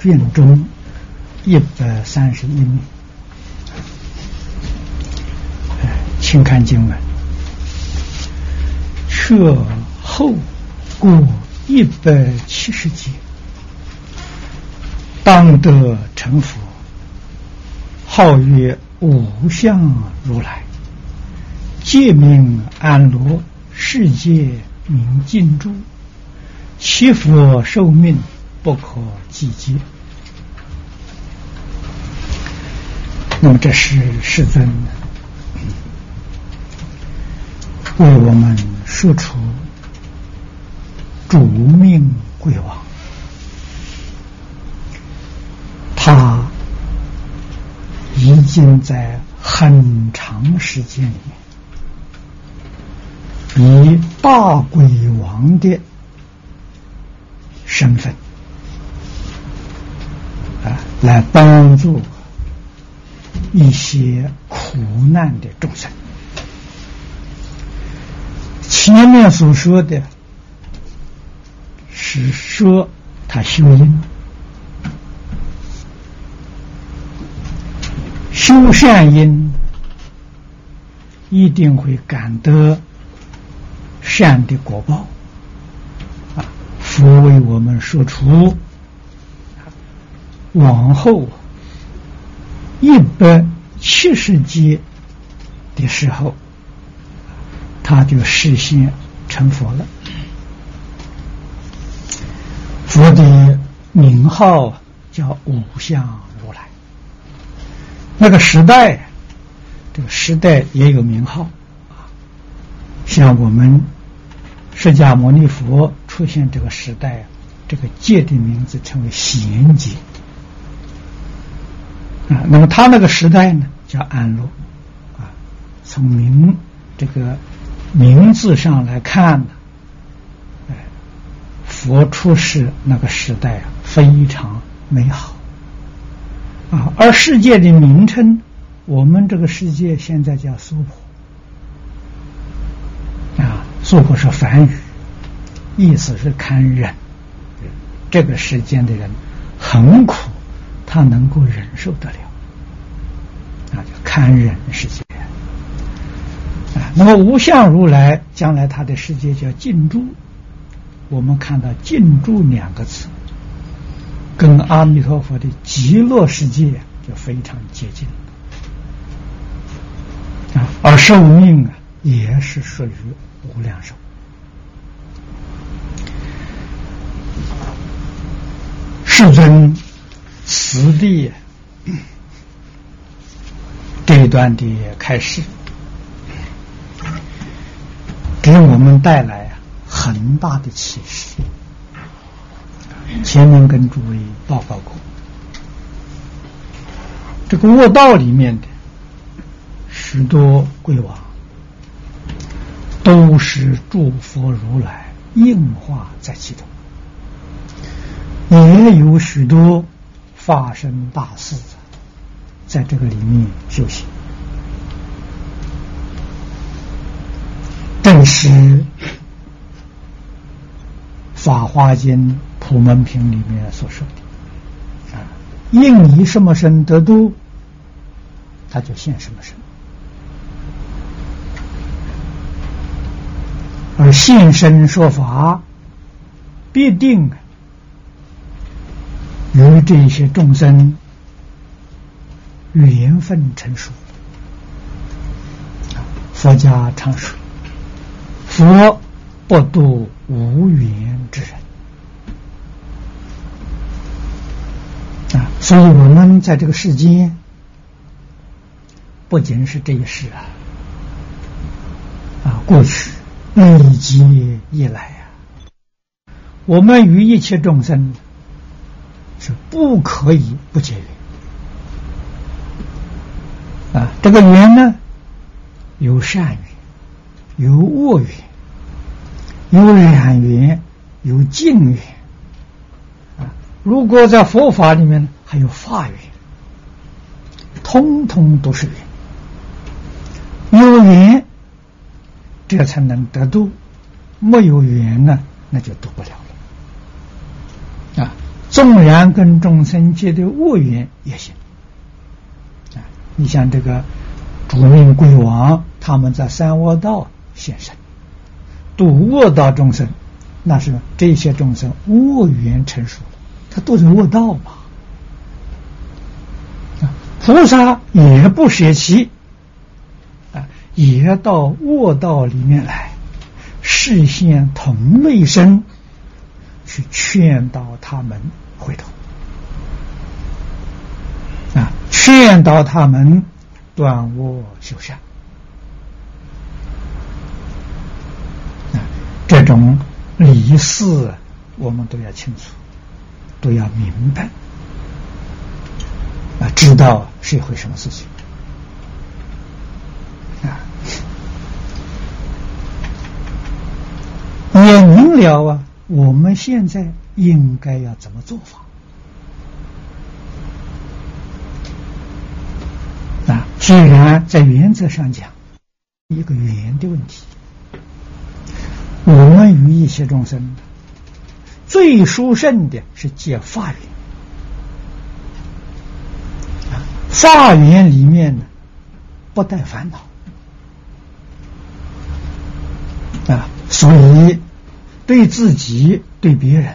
卷中一百三十一名，请看经文，却后过一百七十节，当得成佛，号曰无相如来，界名安罗，世界。名尽诸，其佛寿命不可计计。那么这是世尊为我们说出主命贵王，他已经在很长时间里面。以大鬼王的身份，来帮助一些苦难的众生。前面所说的是说他修因，修善因一定会感得。善的果报啊，佛为我们说出往后一百七十劫的时候，他就实现成佛了。佛的名号叫五相如来。那个时代，这个时代也有名号啊，像我们。释迦牟尼佛出现这个时代，这个界的名字称为贤界啊。那么他那个时代呢，叫安乐啊。从名这个名字上来看呢，哎，佛出世那个时代啊，非常美好啊。而世界的名称，我们这个世界现在叫娑婆。做过是梵语，意思是堪忍。这个世间的人很苦，他能够忍受得了，那就堪忍世界。啊，那么无相如来将来他的世界叫净住。我们看到“净住”两个字，跟阿弥陀佛的极乐世界就非常接近。啊，而寿命啊，也是属于。无量寿，世尊此地这一段的开始，给我们带来很大的启示。前面跟诸位报告过，这个卧道里面的许多贵王。都是诸佛如来应化在其中，也有许多发生大事，在这个里面修行。正是《法华经·普门品》里面所说的：“啊，应以什么身得度，他就现什么身。”而现身说法，必定与这些众生缘分成熟。佛家常说：“佛不度无缘之人。”啊，所以我们在这个世间，不仅是这一世啊，啊，过去。累积以来啊，我们与一切众生是不可以不结缘啊。这个缘呢，有善缘，有恶缘，有染缘，有净缘啊。如果在佛法里面呢，还有法缘，通通都是缘，有缘。这才能得度，没有缘呢，那就度不了。纵然跟众生结的恶缘也行。啊，你像这个主命鬼王，他们在三恶道现身，度恶道众生，那是这些众生恶缘成熟了，他都是恶道嘛。啊，菩萨也不舍弃。也到卧道里面来，视现同类身，去劝导他们回头啊，劝导他们断恶修善啊，这种理事我们都要清楚，都要明白啊，知道是一回什么事情。也明了啊！我们现在应该要怎么做法？啊，既然在原则上讲，一个缘的问题，我们与一切众生最殊胜的是结法缘啊，法缘里面呢不带烦恼。啊，所以对自己、对别人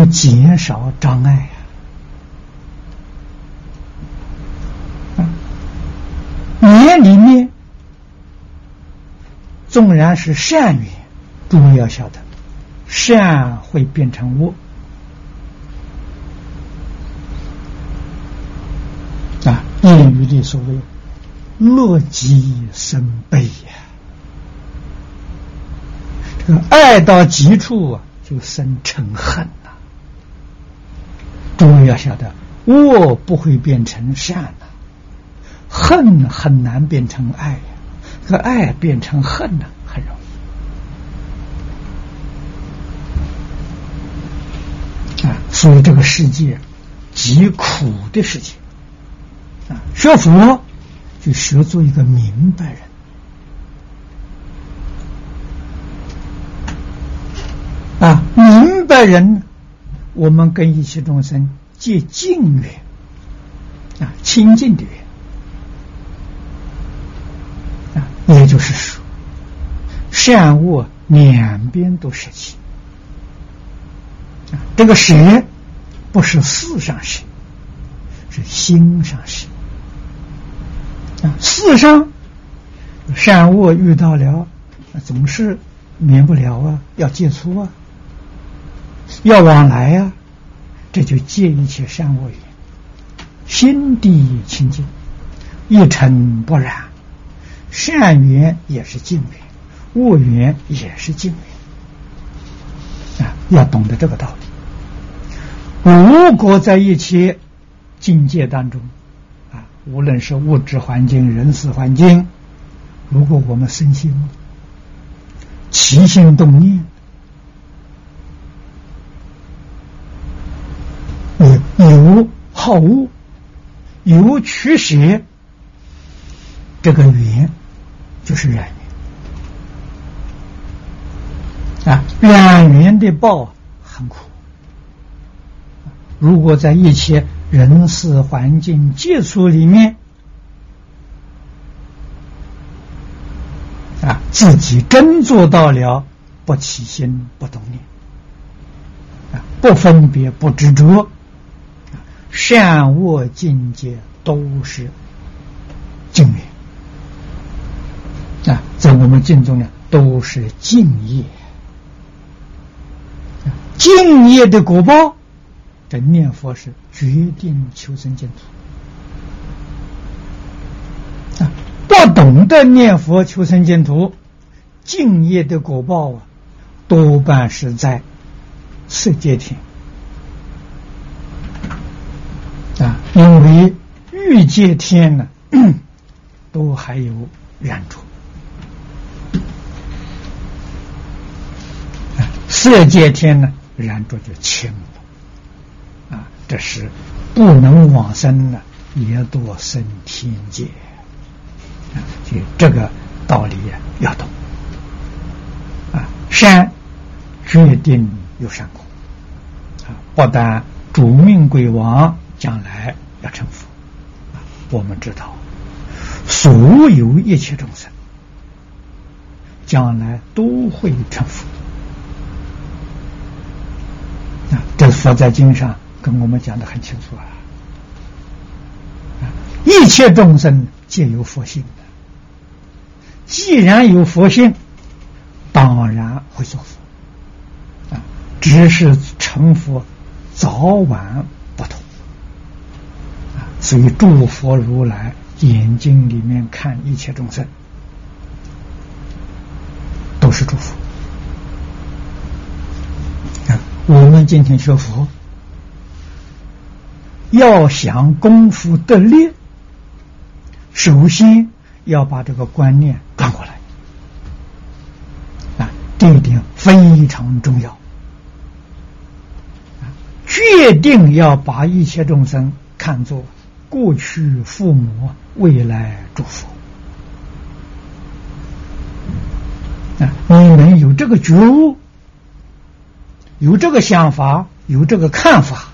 都减少障碍呀。年里面纵然是善缘，诸位要晓得，善会变成恶啊。谚语里所谓。乐极生悲呀，这个爱到极处啊，就生成恨呐。诸位要晓得，恶不会变成善呐，恨很难变成爱呀，这个爱变成恨呢，很容易啊。所以这个世界极苦的世界啊，学佛。就学做一个明白人啊，明白人，我们跟一切众生结近缘啊，亲近的缘啊，也就是说，善恶两边都舍弃啊，这个舍不是事上舍，是心上舍。啊，世上善恶遇到了，总是免不了啊，要接触啊，要往来啊，这就见一切善恶缘，心地清净，一尘不染，善缘也是净缘，恶缘也是净缘啊，要懂得这个道理。如果在一切境界当中。啊无论是物质环境、人事环境，如果我们身心起心动念有好恶、有取舍，这个缘就是缘啊，缘缘的报很苦。如果在一切。人事环境接触里面，啊，自己真做到了不起心不动念，啊，不分别不执着，善恶境界都是净业，啊，在我们经中呢，都是敬业，敬业的果报。这念佛是决定求生净土啊！不懂得念佛求生净土，敬业的果报啊，多半是在色界天啊，因为欲界天呢，都还有染着，色界天呢，染着就轻了。啊这是不能往生了，也多生天界！就这个道理呀，要懂啊善决定有善果啊！不但主命归王，将来要成佛！我们知道，所有一切众生将来都会成佛啊！这佛在经上跟我们讲的很清楚啊！一切众生皆有佛性的，既然有佛性，当然会做佛啊！只是成佛早晚！所以诸佛如来眼睛里面看一切众生，都是祝福啊！我们今天学佛，要想功夫得力。首先要把这个观念转过来啊，这一点非常重要决定要把一切众生看作过去父母，未来祝福啊！你们有这个觉悟，有这个想法，有这个看法，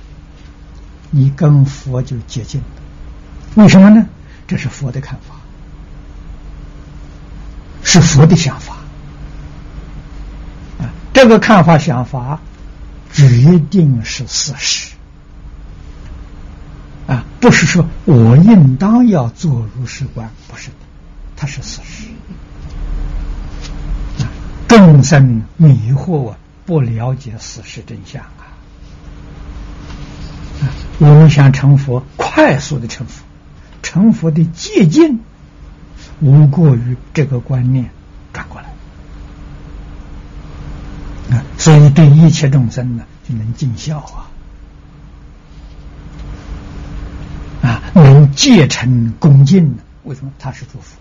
你跟佛就接近了。为什么呢？这是佛的看法，是佛的想法啊！这个看法、想法，一定是事实！不是说我应当要做如是观，不是的，它是事实啊！众生迷惑，不了解事实真相啊！啊，我们想成佛，快速的成佛。成佛的捷径，无过于这个观念转过来啊！所以对一切众生呢，就能尽孝啊，啊，能戒成恭敬呢？为什么？他是祝福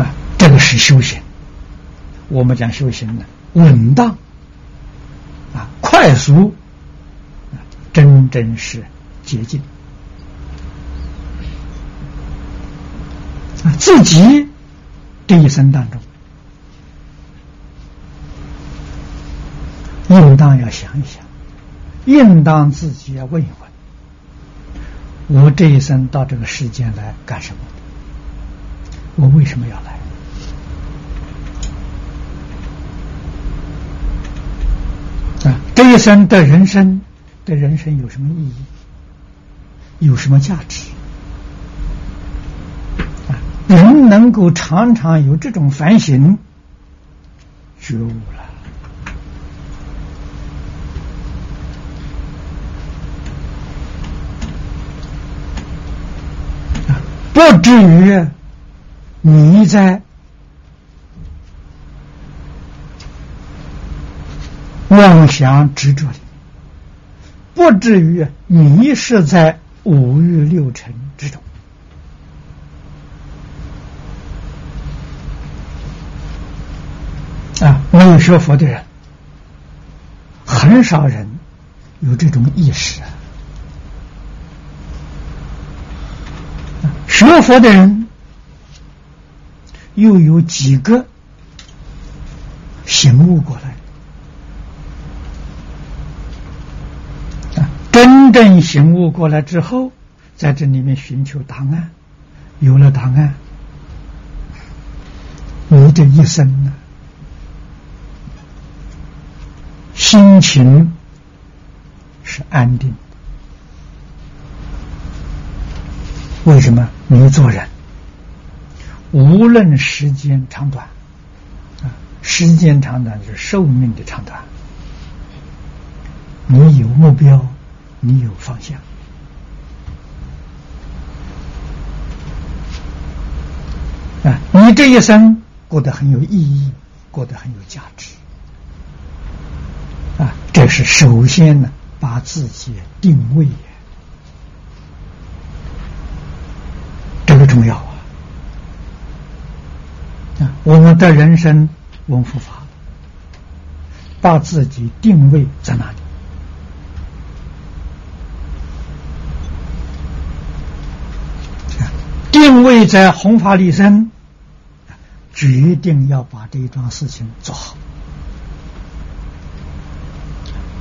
啊！这个是修行。我们讲修行呢，稳当啊。快速啊，真正是捷径啊！自己这一生当中，应当要想一想，应当自己要问一问：我这一生到这个世间来干什么？我为什么要来？啊这一生的人生，对人生有什么意义？有什么价值？啊，人能够常常有这种反省、觉悟了，啊，不至于你在。妄想执着的，不至于迷失在五欲六尘之中。啊，没有学佛的人，很少人有这种意识啊。学佛的人，又有几个醒悟过来？真正醒悟过来之后，在这里面寻求答案，有了答案，你这一生呢，心情是安定。为什么？你做人，无论时间长短，啊，时间长短就是寿命的长短，你有目标。你有方向啊！你这一生过得很有意义，过得很有价值啊！这是首先呢，把自己定位，这个重要啊！啊，我们的人生文佛法，把自己定位在哪里？定位在弘法利生，决定要把这一桩事情做好，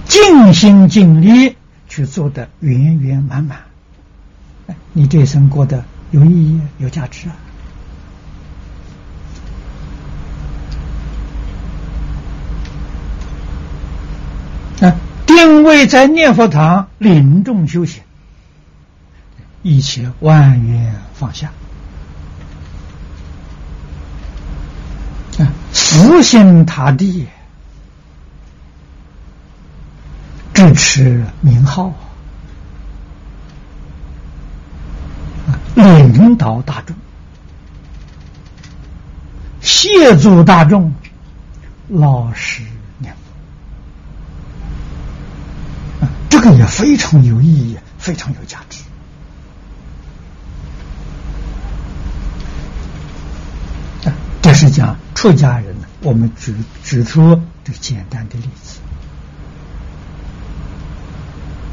尽心尽力去做的圆圆满满，你这一生过得有意义、有价值啊！啊，定位在念佛堂，领众修行。一切万缘放下，啊，死心塌地支持名号，引，导大众，协助大众，老实念佛，啊，这个也非常有意义，非常有价值。这是讲出家人呢，我们举举出这简单的例子。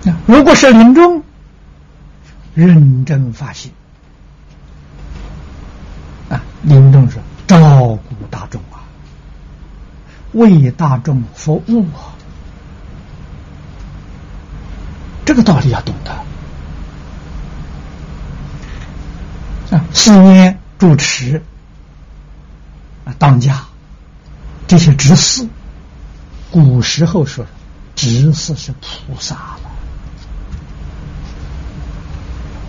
那如果是临终，认真发心啊，临终是照顾大众啊，为大众服务啊，这个道理要懂得啊，思念主持啊。当家这些执事，古时候说执事是菩萨了，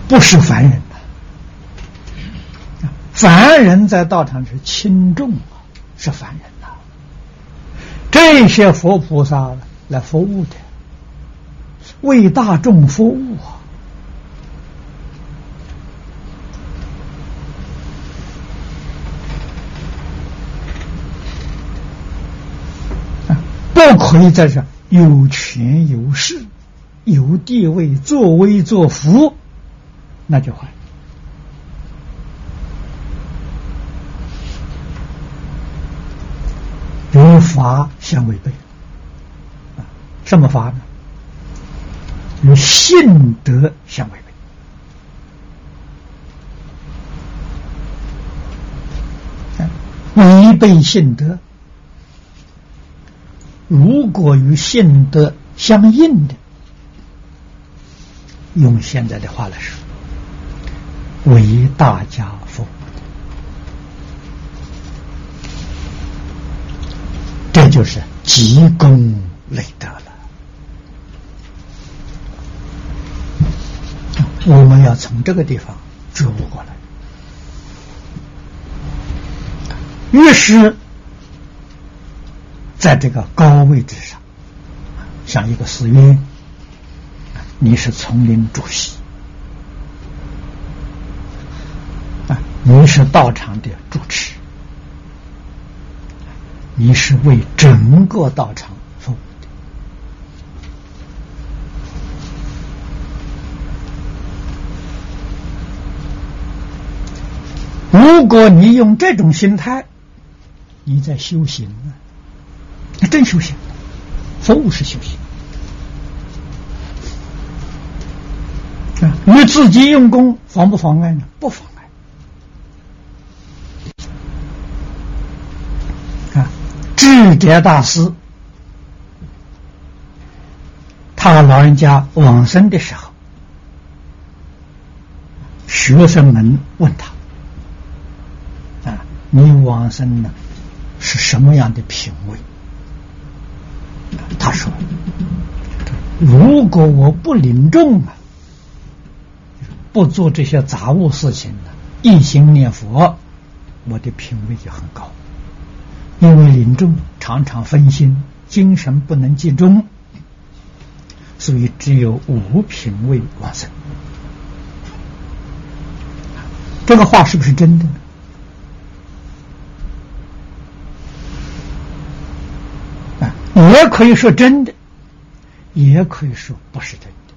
不是凡人。凡人在道场是轻重啊，是凡人呐。这些佛菩萨来服务的，为大众服务啊。不可以在这有权有势、有地位、作威作福，那就坏。与法相违背，啊，什么法呢？与信德相违背，违背信德。如果与信德相应的，用现在的话来说，为大家服务的，这就是积功累德了。我们要从这个地方觉悟过来，越是。在这个高位置上，像一个寺院，你是丛林主席啊，你是道场的主持，你是为整个道场服务的。如果你用这种心态，你在修行呢？真修行，服务是修行啊！你自己用功妨不妨碍呢？不妨碍啊！智者大师，他老人家往生的时候，学生们问他啊：“你往生呢，是什么样的品位？”他说：“如果我不领众啊，不做这些杂物事情呢，一心念佛，我的品位就很高。因为临众常常分心，精神不能集中，所以只有五品位往生。这个话是不是真的呢？”也可以说真的，也可以说不是真的。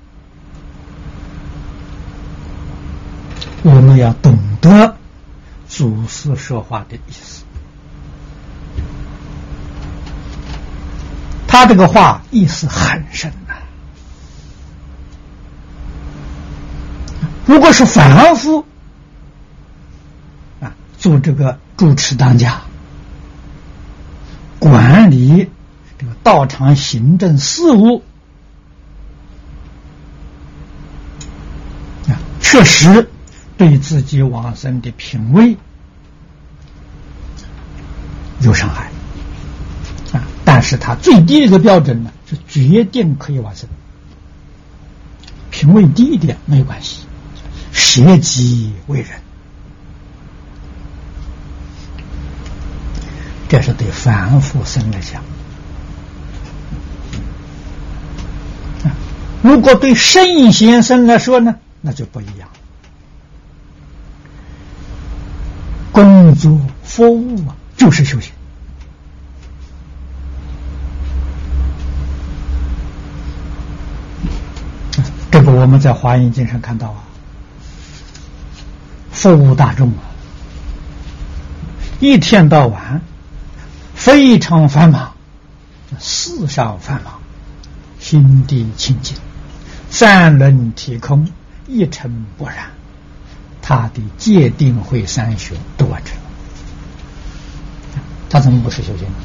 我们要懂得祖师说话的意思。他这个话意思很深呐。如果是凡夫，做这个主持当家，管理这个道场行政事务啊，确实对自己往生的品位有伤害。是他最低的一个标准呢，是决定可以往生。品位低一点没有关系，舍己为人。这是对凡夫生来讲，如果对圣贤生来说呢，那就不一样。工作服务啊，就是修行。我们在华严经上看到啊，服务大众啊，一天到晚。非常繁忙，世上繁忙，心地清净，三轮体空，一尘不染，他的戒定慧三学都完成了。他怎么不是修行呢？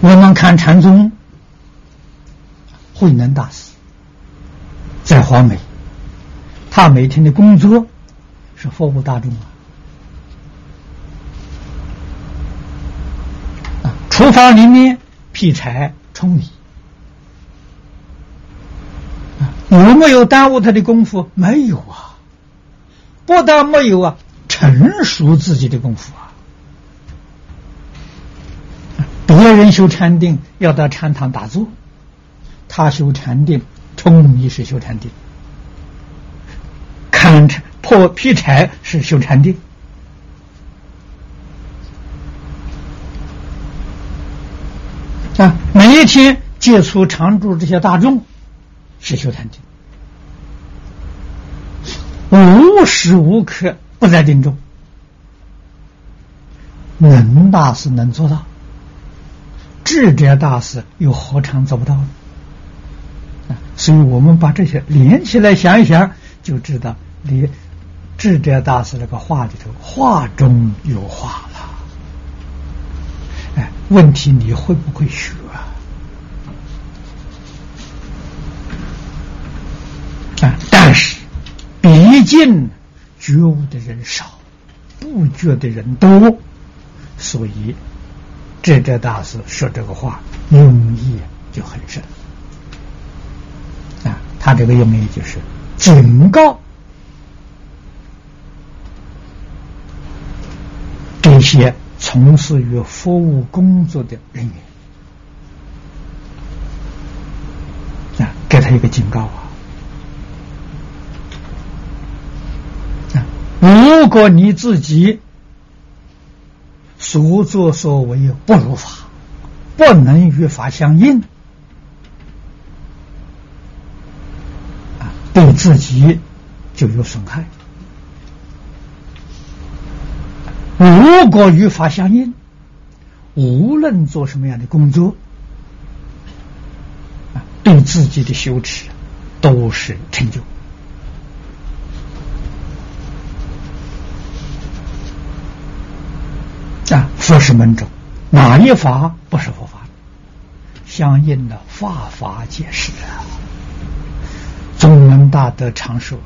我们看禅宗慧能大师在华美。他每天的工作是服务大众啊！厨房里面劈柴、冲米，有没有耽误他的功夫？没有啊！不但没有啊，成熟自己的功夫啊！别修禅定要到禅堂打坐，他修禅定冲米是修禅定。砍柴破劈柴是修禅定啊！每一天接触常住这些大众是修禅定，无时无刻不在定中。能大师能做到，智者大师又何尝做不到呢？啊！所以我们把这些连起来想一想，就知道。你智者大师那个话里头，话中有话了。哎，问题你会不会学？啊，但是毕竟觉悟的人少，不觉的人多，所以智者大师说这个话用意就很深。啊，他这个用意就是警告。这些从事于服务工作的人员啊，给他一个警告！啊，如果你自己所作所为不如法，不能与法相应啊，对自己就有损害。如果与法相应，无论做什么样的工作，啊，对自己的羞耻都是成就。啊，佛是门中哪一法不是佛法？相应的法法解释啊，宗门大德常说：“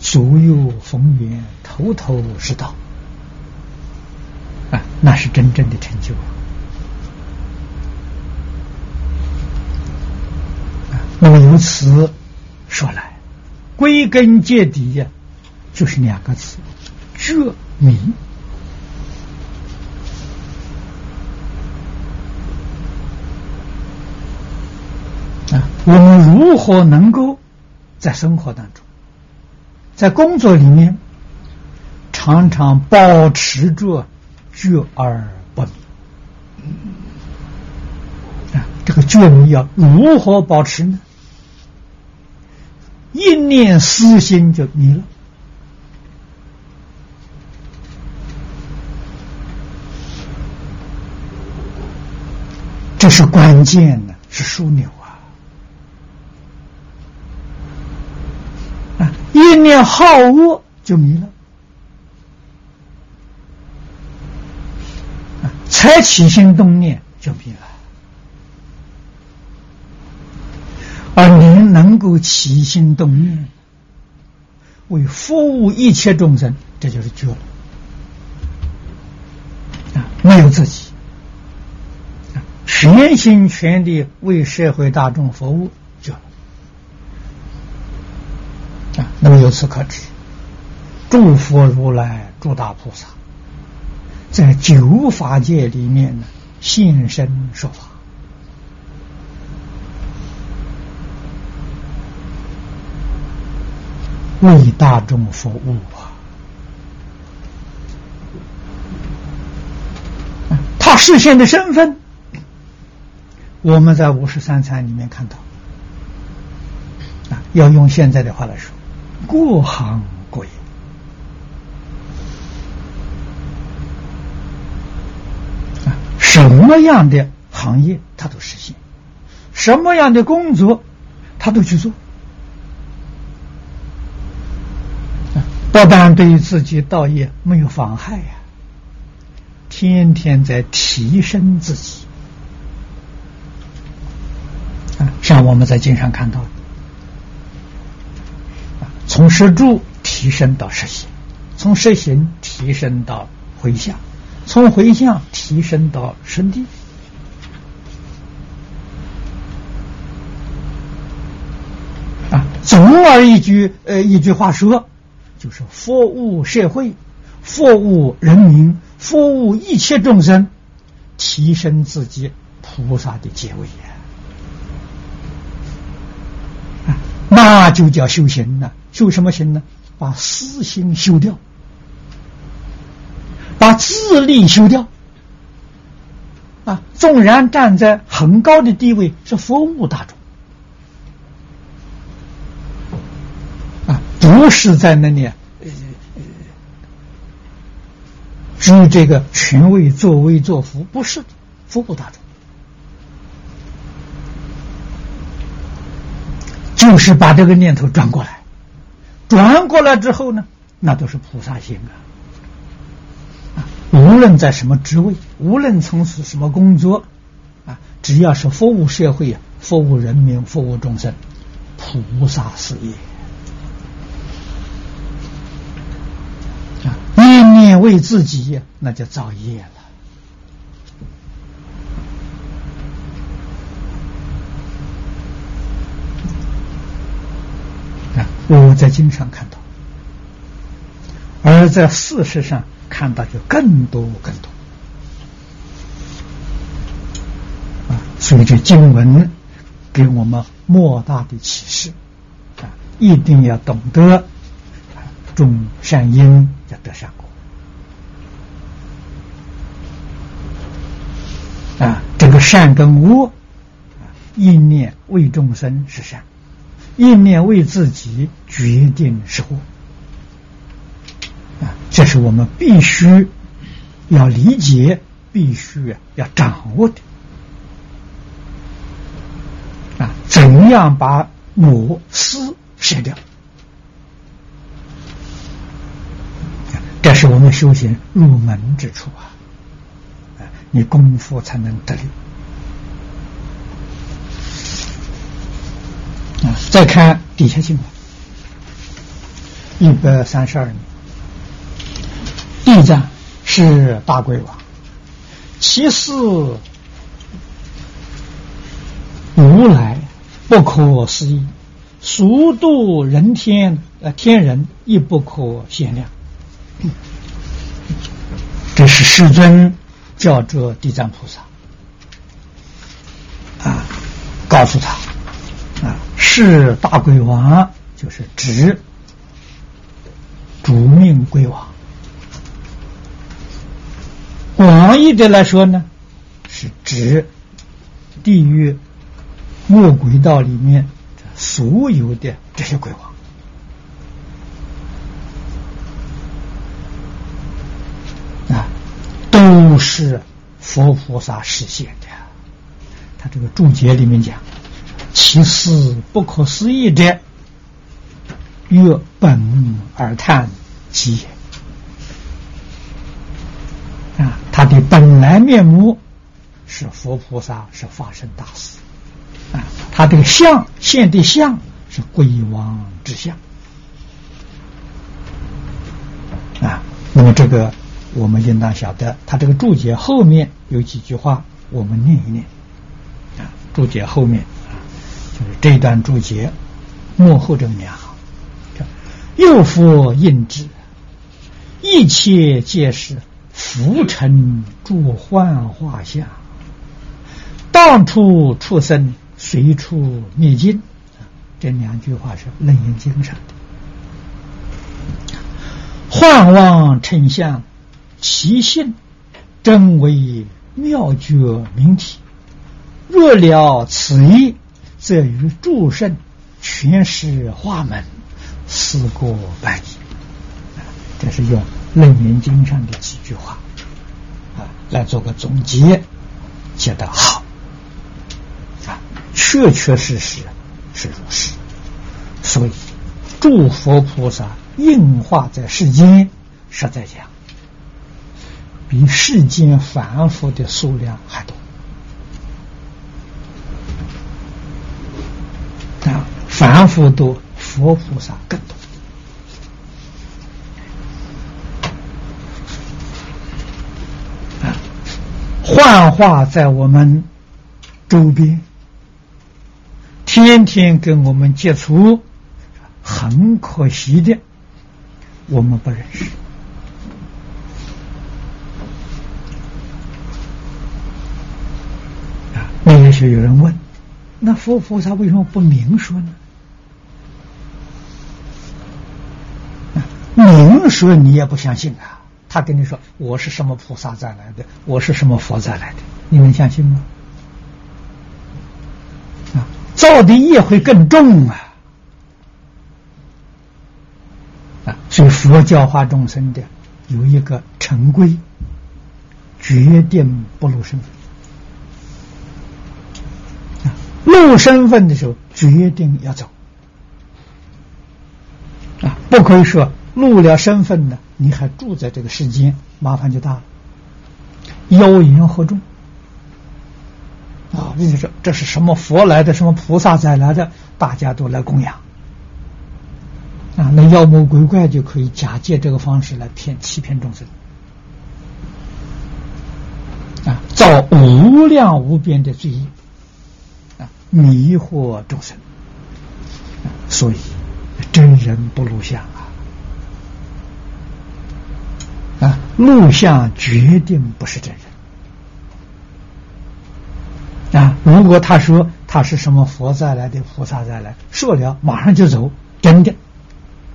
左右逢源，头头是道。”啊，那是真正的成就啊！那么由此说来，归根结底呀，就是两个字：觉明。我们如何能够在生活当中，在工作里面，常常保持着？觉而不迷啊！这个觉迷要如何保持呢？一念私心就迷了，这是关键的，是枢纽啊！念好恶就迷了。才起心动念就迷了，而您能够起心动念为服务一切众生，这就是觉了啊！没有自己全心全力为社会大众服务，就了啊！那么由此可知，诸佛如来、诸大菩萨。在九法界里面呢，现身说法，为大众服务啊！他实现的身份，我们在五十三参里面看到啊，要用现在的话来说，过行过业。什么样的行业他都实现，什么样的工作他都去做，不但对于自己道业没有妨害呀，天天在提升自己啊，像我们在经上看到，从实住提升到实行，从实行提升到回向。从回向提升到神地啊，总而一句呃一句话说，就是服务社会，服务人民，服务一切众生，提升自己菩萨的阶位啊，那就叫修行了。修什么行呢？把私心修掉。把自利修掉啊！纵然站在很高的地位，是服务大众啊，不是在那里呃居这个权位、作威作福，不是的服务大众，就是把这个念头转过来，转过来之后呢，那都是菩萨心啊。无论在什么职位，无论从事什么工作，啊，只要是服务社会、服务人民、服务众生，菩萨事业啊，念念为自己，那就造业了。我在经常看到，而在事实上。看到就更多更多啊！所以这经文给我们莫大的启示啊！一定要懂得种善因要得善果啊！这个善跟恶啊，一念为众生是善，一念为自己决定是恶。这是我们必须要理解、必须要掌握的啊！怎样把我私舍掉？这是我们修行入门之处！啊，你功夫才能得力再看底下经文，一百三十二年。地藏是大鬼王，其四无来不可思议，速度人天呃天人亦不可限量。这是世尊叫做地藏菩萨啊，告诉他，是大鬼王就是指主命鬼王。广义的来说呢，是指地狱恶鬼道里面所有的这些鬼王啊，都是佛菩萨实现的。他这个注解里面讲，其事不可思议者，越本而叹其也。啊，他的本来面目是佛菩萨，是法身大事。啊，他这个相现的相是鬼王之相。啊，那么这个我们应当晓得，他这个注解后面有几句话，我们念一念。啊，注解后面，就是这段注解幕后这个念好，又复印之，一切皆是浮尘诸幻化相，当处出生，随处灭尽。这两句话是《楞严经》上的。幻妄成相，其性真为妙觉明体。若了此意，则与诸圣全是化门，思过半矣。这是用《楞严经》上的几句话啊，来做个总结，写得好啊，确确实实是如是。所以，诸佛菩萨。应化在世间，实在讲，比世间凡夫的数量还多。啊，凡夫多，佛菩萨更多。啊，幻化在我们周边，天天跟我们接触，很可惜的。我们不认识啊！那也许有人问：那佛菩萨为什么不明说呢？明说你也不相信啊！他跟你说我是什么菩萨再来的，我是什么佛再来的，你能相信吗？啊，造的业会更重啊！啊，所以佛教化众生的有一个成规，决定不露身份。啊，露身份的时候，决定要走。啊，不可以说露了身份呢，你还住在这个世间，麻烦就大了，妖言惑众。啊，你说这是什么佛来的，什么菩萨再来的，大家都来供养。啊，那妖魔鬼怪就可以假借这个方式来骗、欺骗众生，啊，造无量无边的罪业，啊，迷惑众生，所以真人不露相啊，啊，录像决定不是真人，啊，如果他说他是什么佛再来的、菩萨再来，说了马上就走，真的。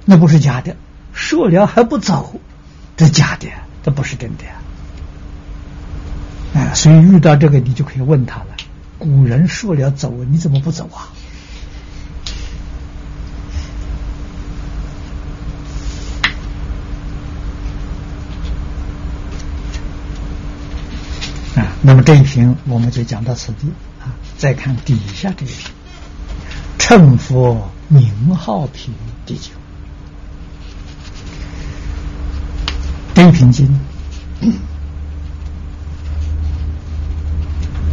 那不是假的，说了还不走，这假的，这不是真的。哎，所以遇到这个，你就可以问他了。古人说了走，你怎么不走啊？那么这一瓶我们就讲到此地啊。再看底下这一瓶，称佛名号品第九。这品经，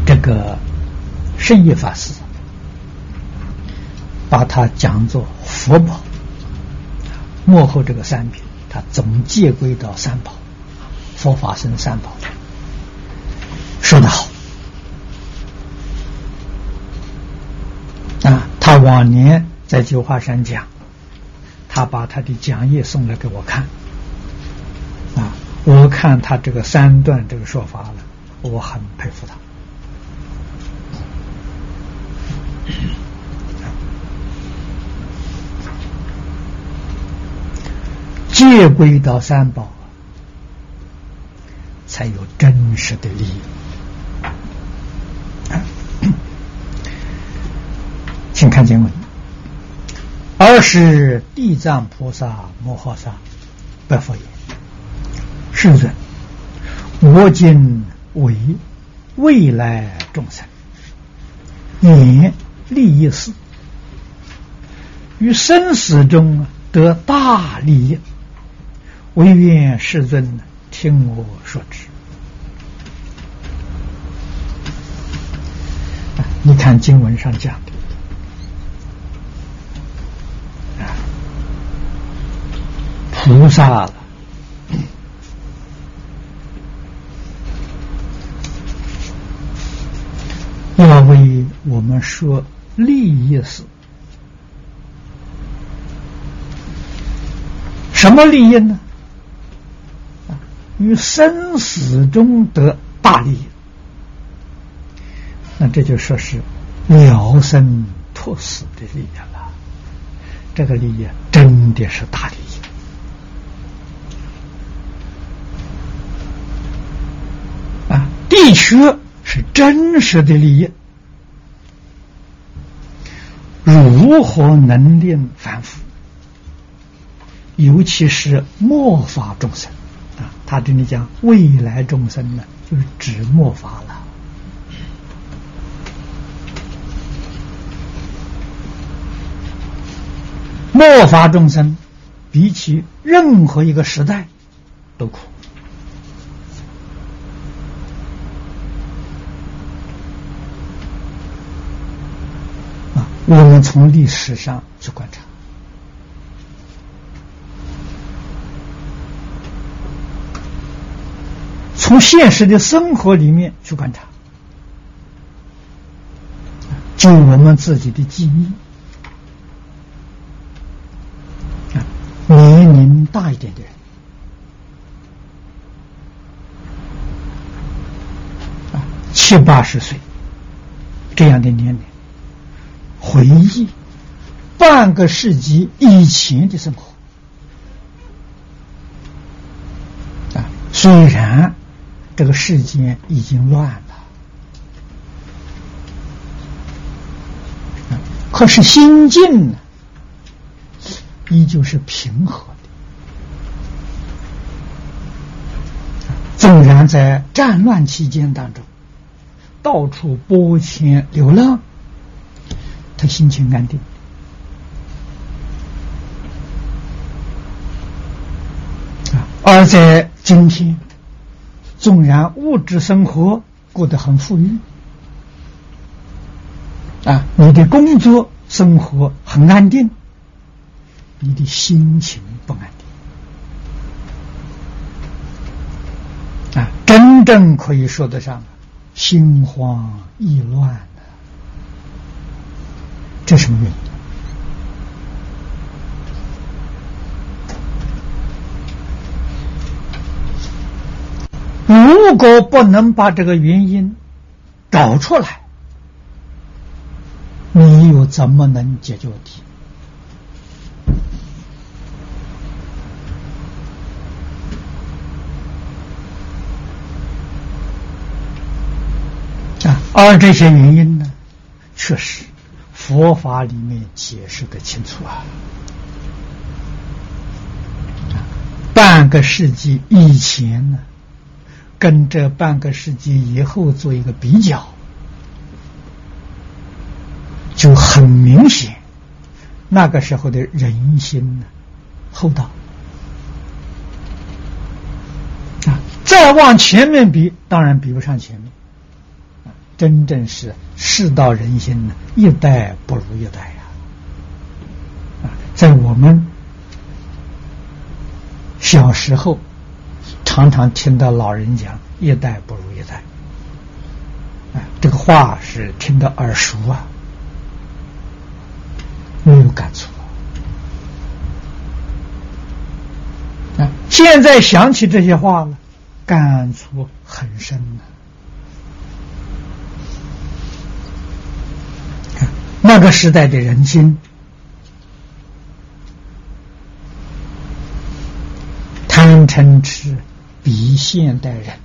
这个圣业法师把它讲作佛宝，幕后这个三品，它总借归到三宝，佛法僧三宝，说得好啊！他往年在九华山讲，他把他的讲义送来给我看啊。我看他这个三段这个说法了，我很佩服他。借归到三宝，才有真实的利益。请看经文：二是地藏菩萨摩诃萨白佛言。是人，我今为未来众生，言利益事，于生死中得大利益，唯愿世尊听我说之。你看经文上讲的啊，菩萨了，要为我们说利益是。什么利益呢？于生死中得大利益，那这就说是了生脱死的利益了。这个利益真的是大利确是真实的利益，如何能令凡夫？尤其是末法众生啊，他这里讲未来众生呢，就是指末法了。末法众生比起任何一个时代都苦我们从历史上去观察。从现实的生活里面去观察，就我们自己的记忆。啊，年龄大一点的人。啊，七八十岁这样的年龄，回忆半个世纪以前的生活啊，虽然。这个世间已经乱了，可是心境呢，依旧是平和的。纵然在战乱期间当中，到处波迁流浪，他心情安定。啊，而在今天。纵然物质生活过得很富裕，啊，你的工作生活很安定，你的心情不安定，啊，真正可以说得上心慌意乱，这什么原因？如果不能把这个原因找出来，你又怎么能解决问题？啊，而这些原因呢，确实佛法里面解释的清楚啊。半个世纪以前呢。跟这半个世纪以后做一个比较，就很明显，那个时候的人心呢厚道啊，再往前面比，当然比不上前面，真正是世道人心呢，一代不如一代呀啊，在我们小时候。常常听到老人讲“一代不如一代”，啊，这个话是听得耳熟啊，没有感触啊。现在想起这些话了，感触很深呢。那个时代的人心，贪嗔痴。比现代人。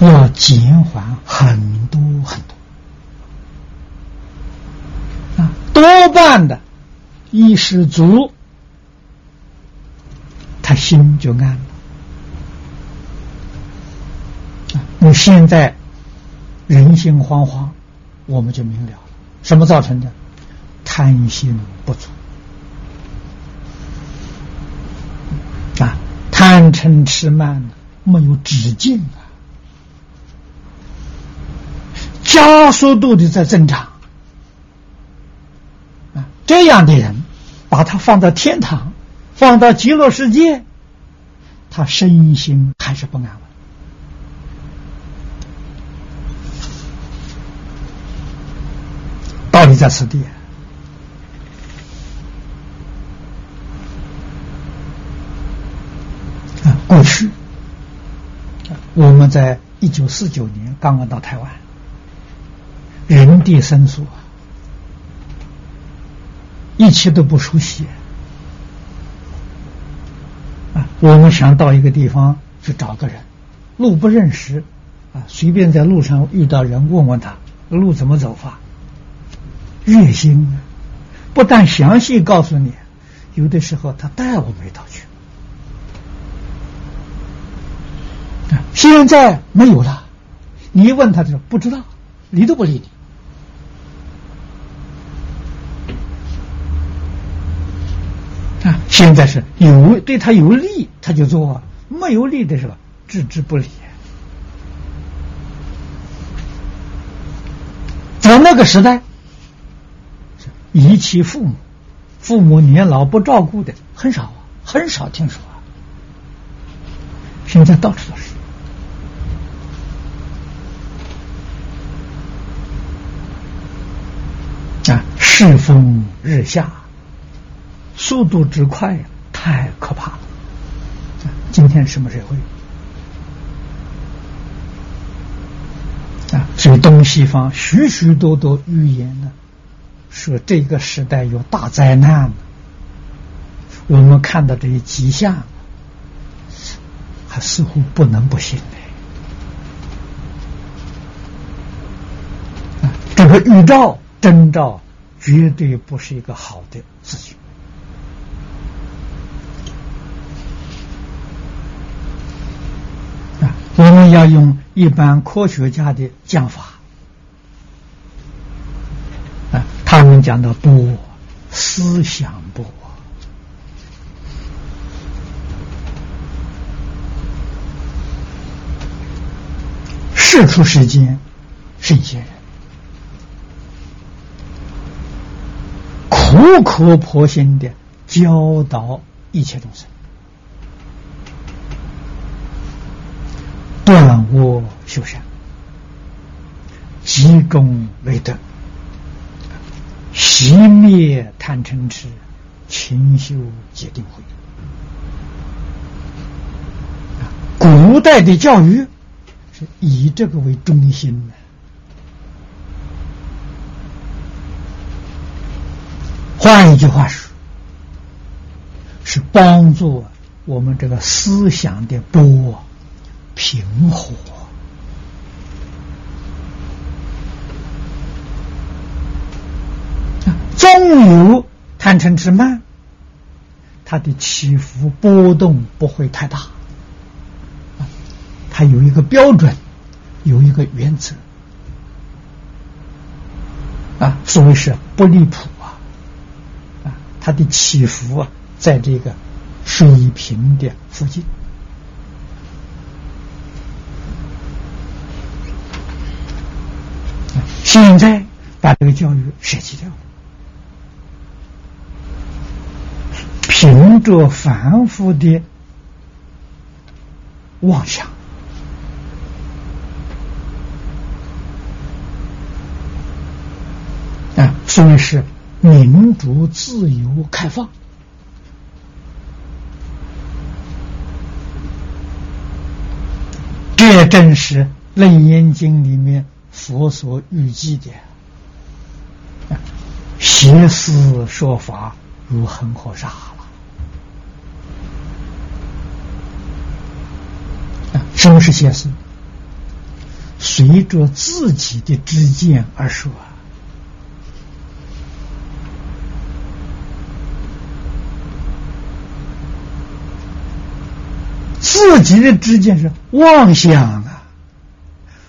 要减缓很多很多。啊，多半的衣食足，他心就安了啊。你现在人心惶惶，我们就明了了，什么造成的？贪心不足啊，贪嗔痴慢没有止境啊，加速度的在增长啊，这样的人，把他放到天堂，放到极乐世界，他身心还是不安稳。道理在此地啊！过去，我们在一九四九年刚刚到台湾，人地生疏，一切都不熟悉啊。我们想到一个地方去找个人，路不认识啊，随便在路上遇到人问问他路怎么走法。热心，不但详细告诉你，有的时候他带我们一道去。现在没有了，你一问他就说不知道，理都不理你。啊，现在是有对他有利他就做，没有利的时候置之不理。在那个时代。遗弃父母，父母年老不照顾的很少啊，很少听说啊。现在到处都是啊，世风日下，速度之快呀，太可怕了。今天什么社会啊？所以东西方许许多多预言呢。说这个时代有大灾难，我们看到这些迹象，还似乎不能不信的。这个预兆征兆绝对不是一个好的事情！我们要用一般科学家的讲法。他我们讲的不思想不世出世间圣贤人苦口婆心的教导一切众生，断恶修善，集中为德。熄灭贪嗔痴，勤修戒定慧。古代的教育是以这个为中心的。换一句话说，是帮助我们这个思想的波平和。纵有贪嗔痴慢，它的起伏波动不会太大，它有一个标准，有一个原则，啊，所谓是不离谱啊，啊，它的起伏啊，在这个水平的附近。现在把这个教育舍弃掉。凭着反复的妄想。啊，所以是民主、自由、开放，这也正是《楞严经》里面佛所预计的。邪思说法如恒河沙。什么是现实？随着自己的知见而说，自己的知见是妄想啊，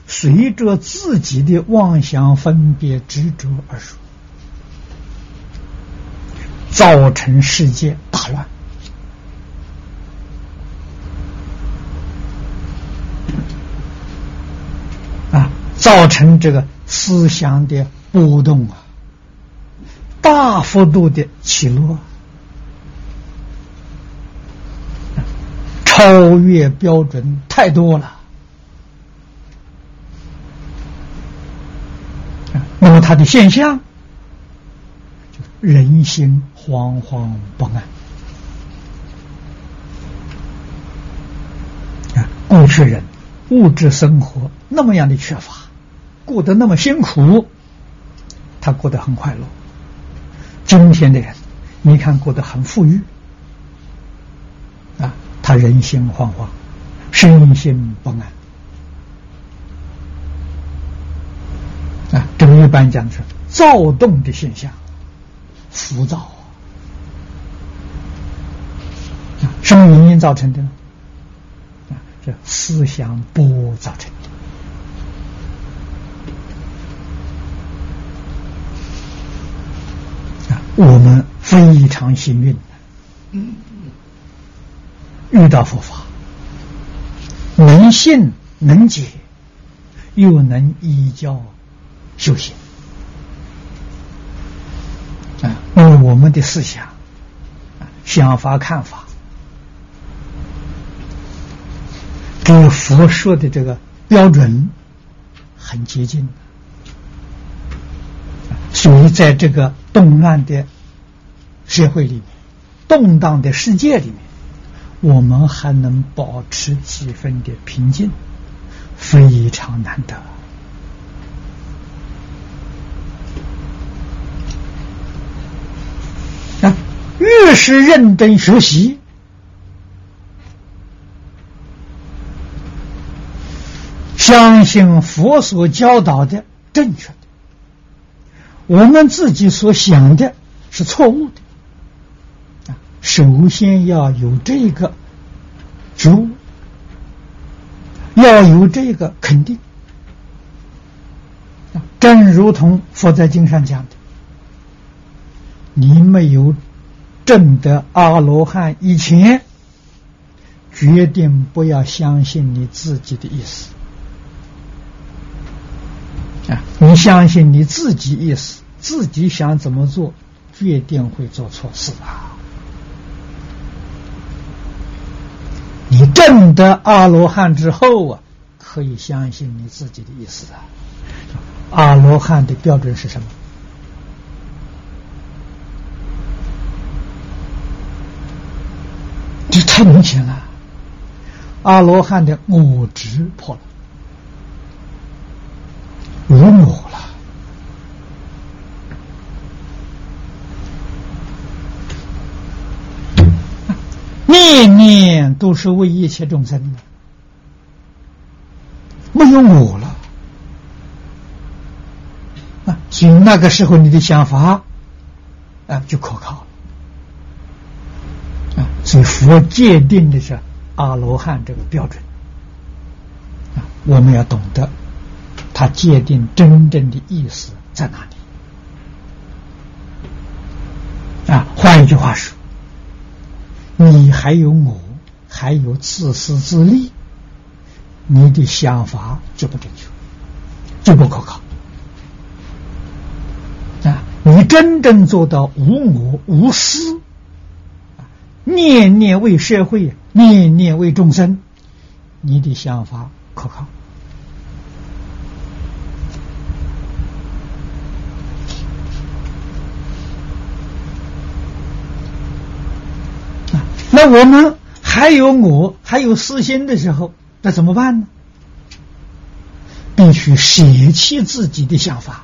随着自己的妄想分别执着而说，造成世界大乱。造成这个思想的波动啊，大幅度的起落，超越标准太多了。那么它的现象，就人心惶惶不安啊，过去人。物质生活那么样的缺乏，过得那么辛苦，他过得很快乐。今天的人，你看过得很富裕，啊，他人心惶惶，身心不安，啊，这个一般讲是躁动的现象，浮躁啊，什么原因造成的呢？啊这思想波造成的啊！我们非常幸运，遇到佛法，能信能解，又能依教修行啊！因为我们的思想、想法、看法。跟佛说的这个标准很接近，所以在这个动乱的社会里面、动荡的世界里面，我们还能保持几分的平静，非常难得。啊，越是认真学习。相信佛所教导的正确，我们自己所想的是错误的啊！首先要有这个觉悟，要有这个肯定啊！正如同佛在经上讲的，你没有证得阿罗汉以前，决定不要相信你自己的意思。啊！你相信你自己意思，自己想怎么做，决定会做错事啊！你证得阿罗汉之后啊，可以相信你自己的意思啊。阿罗汉的标准是什么？这太明显了。阿罗汉的我执破了。无我了，念念都是为一切众生的，没有我了啊！所以那个时候你的想法啊就可靠啊！所以佛界定的是阿罗汉这个标准啊，我们要懂得。他界定真正的意思在哪里？啊，换一句话说，你还有我，还有自私自利，你的想法就不正确，就不可靠。啊，你真正做到无我无私，念念为社会，念念为众生，你的想法可靠。那我们还有我还有私心的时候，那怎么办呢？必须舍弃自己的想法，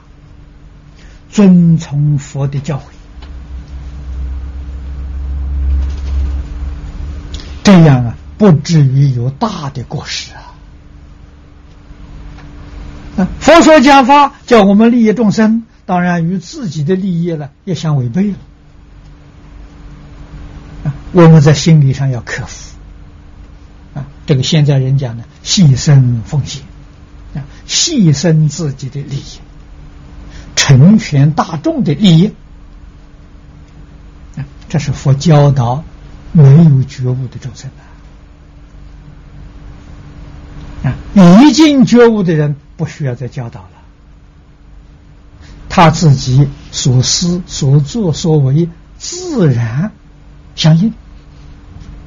遵从佛的教诲，这样啊，不至于有大的过失啊。佛说讲法，叫我们利益众生，当然与自己的利益呢也相违背了。我们在心理上要克服啊，这个现在人讲呢，牺牲奉献啊，牺牲自己的利益，成全大众的利益啊。这是佛教导没有觉悟的众生啊！啊，已经觉悟的人不需要再教导了，他自己所思所作所为自然相应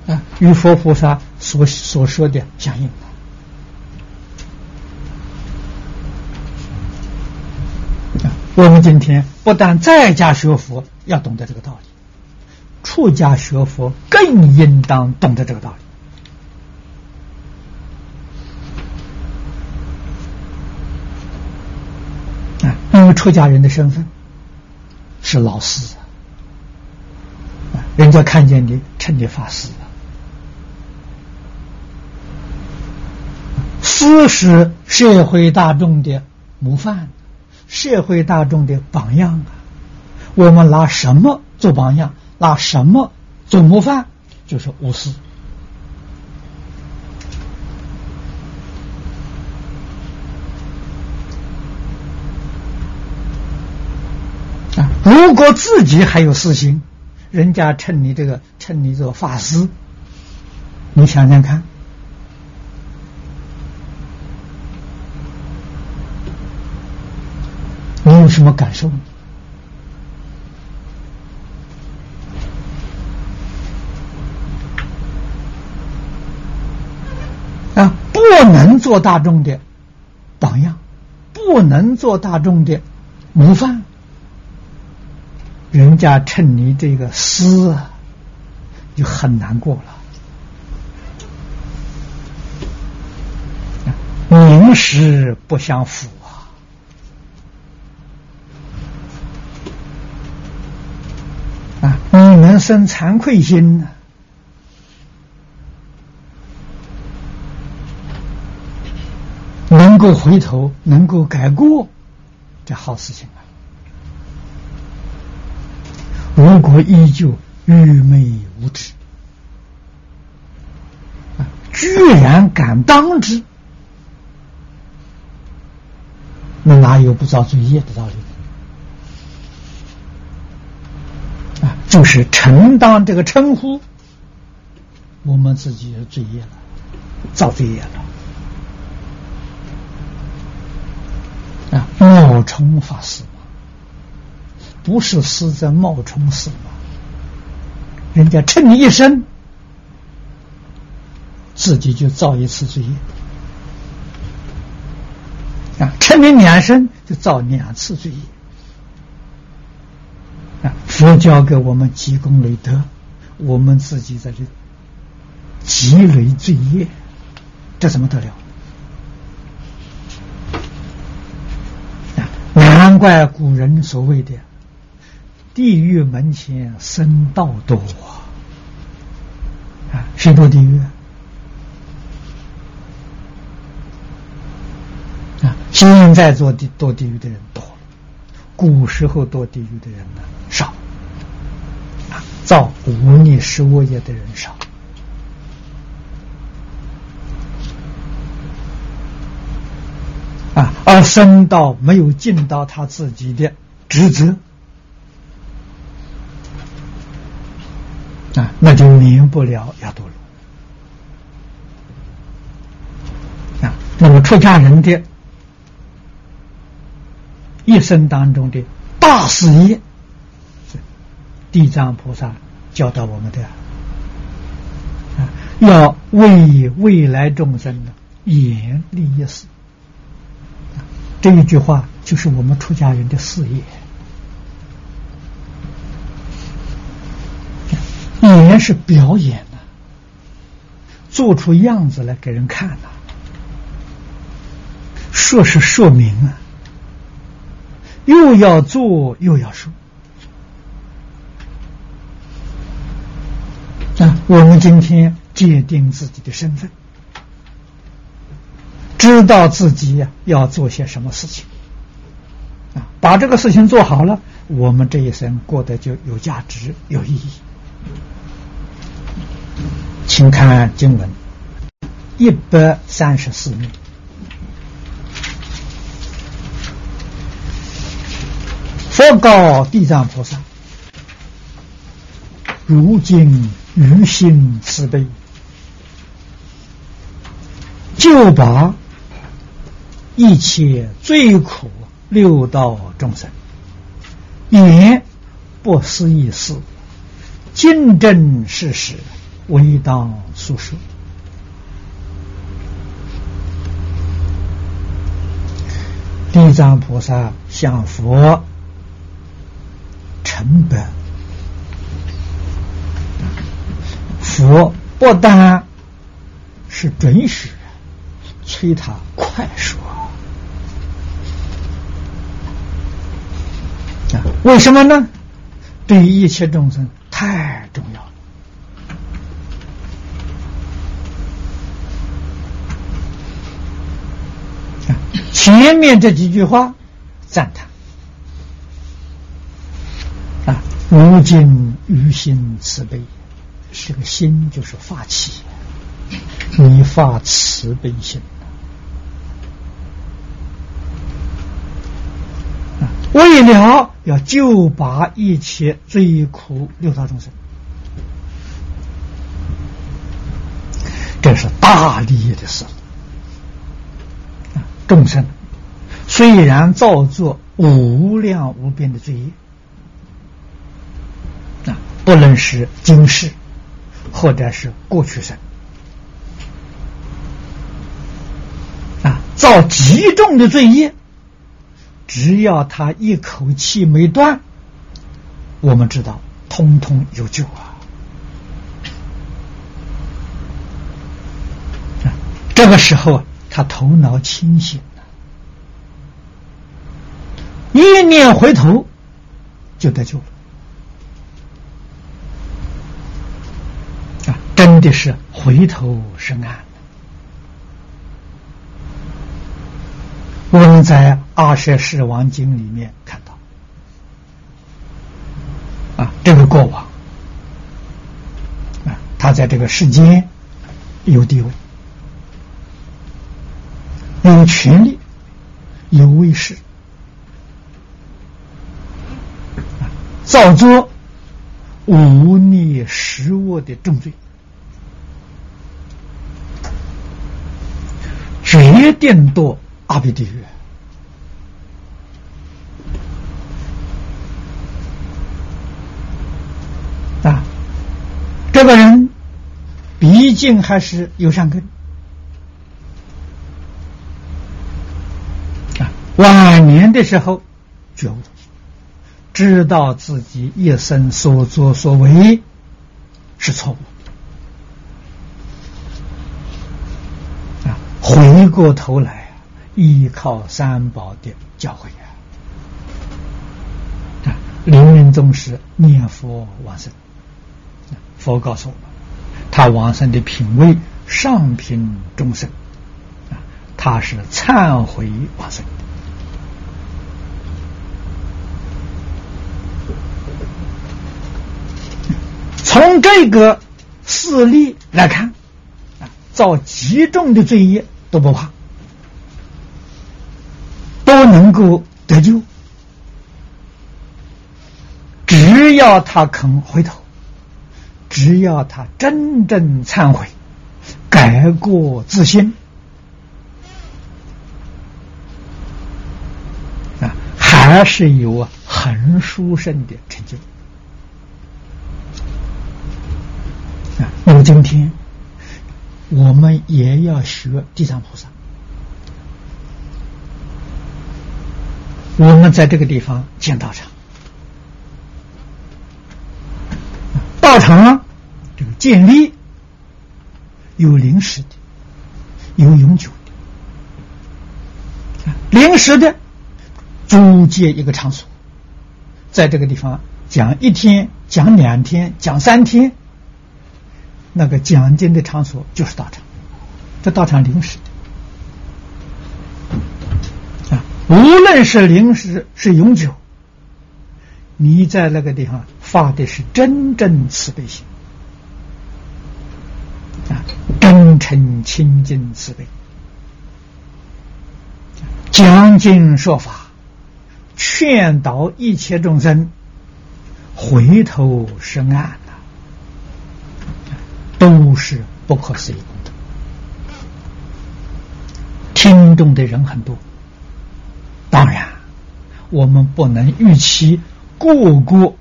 啊，与佛菩萨所所说的相应。我们今天不但在家学佛要懂得这个道理，出家学佛更应当懂得这个道理啊！因为出家人的身份是老师，人家看见你称你法师啊，师是社会大众的模范。社会大众的榜样啊，我们拿什么做榜样？拿什么做模范？就是无私啊！如果自己还有私心，人家称你这个称你做法师，你想想看。你有什么感受？啊，不能做大众的榜样，不能做大众的模范，人家趁你这个师，就很难过了。名实不相符啊！啊。你能生惭愧心呢？能够回头，能够改过，这好事情啊！如果依旧愚昧无知，居然敢当之，那哪有不遭罪业的道理？啊就是承担这个称呼，我们自己的罪业了，造罪业了啊！冒充法师，不是死在冒充师嘛？人家称你一声，自己就造一次罪业啊！称你两声，就造两次罪业。啊！佛教给我们积功累德，我们自己在这积累罪业，这怎么得了？啊！难怪古人所谓的“地狱门前僧道多”啊！谁多地狱？啊！现在做地堕地狱的人多，古时候堕地狱的人呢？少，造无逆十恶业的人少啊，而僧道没有尽到他自己的职责啊，那就免不了要堕落啊。那么出家人的一生当中的大事业。地藏菩萨教导我们的啊，要为未来众生的严利益事。这一句话就是我们出家人的事业。演是表演呐，做出样子来给人看呐。说是说明啊，又要做又要说。啊，我们今天界定自己的身份，知道自己要做些什么事情，啊，把这个事情做好了，我们这一生过得就有价值、有意义。请看经文一百三十四面。佛告地藏菩萨：“如今于心慈悲，就把一切最苦六道众生，也不思议事，尽证事实。”唯当诉说。”地藏菩萨向佛成本，佛不但是准许，催他快说啊？为什么呢？对于一切众生太重要了。前面这几句话赞叹啊，如今于心慈悲，这个心就是发起，你发慈悲心，为了要救拔一切罪苦六道众生，这是大利益的事。众生虽然造作无量无边的罪业啊，不论是今世或者是过去生啊，造极重的罪业，只要他一口气没断，我们知道，通通有救啊！这个时候。他头脑清醒了，一念回头就得救了啊！真的是回头是岸。我们在《二舍世王经》里面看到啊，这个过往啊，他在这个世间有地位。有权利，有威势，造作忤逆食恶的重罪，决定堕阿鼻地狱啊！这个人毕竟还是有善根。晚年的时候，觉悟，知道自己一生所作所为是错误，啊，回过头来依靠三宝的教诲啊，临命终时念佛往生，佛告诉我们，他往生的品位上品众生，啊，他是忏悔往生。从这个事例来看，啊，造极重的罪业都不怕，都能够得救。只要他肯回头，只要他真正忏悔、改过自新，啊，还是有很殊胜的成就。那么今天，我们也要学地藏菩萨。我们在这个地方建道场，道场这个建立有临时的，有永久的。临时的租借一个场所，在这个地方讲一天，讲两天，讲三天。那个讲经的场所就是道场，这道场临时的。啊，无论是临时是永久，你在那个地方发的是真正慈悲心。啊，真诚清净慈悲，讲经说法，劝导一切众生回头是岸，都是不可思议功德。听众的人很多，当然我们不能预期个个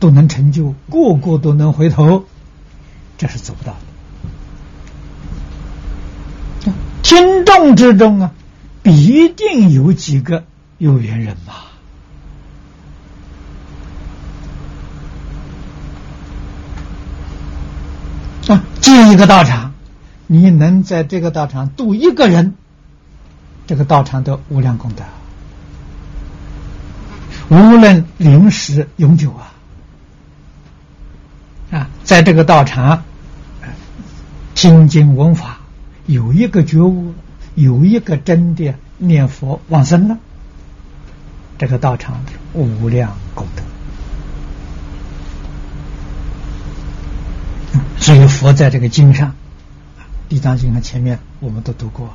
都能成就，个个都能回头，这是做不到的。听众之中啊，必定有几个有缘人吧。啊，建这个道场，你能在这个道场度一个人，这个道场的无量功德，无论临时永久啊！啊，在这个道场听经闻法，有一个觉悟，有一个真的念佛往生了，这个道场无量功德。所以佛在这个经上，《地藏经》的前面我们都读过，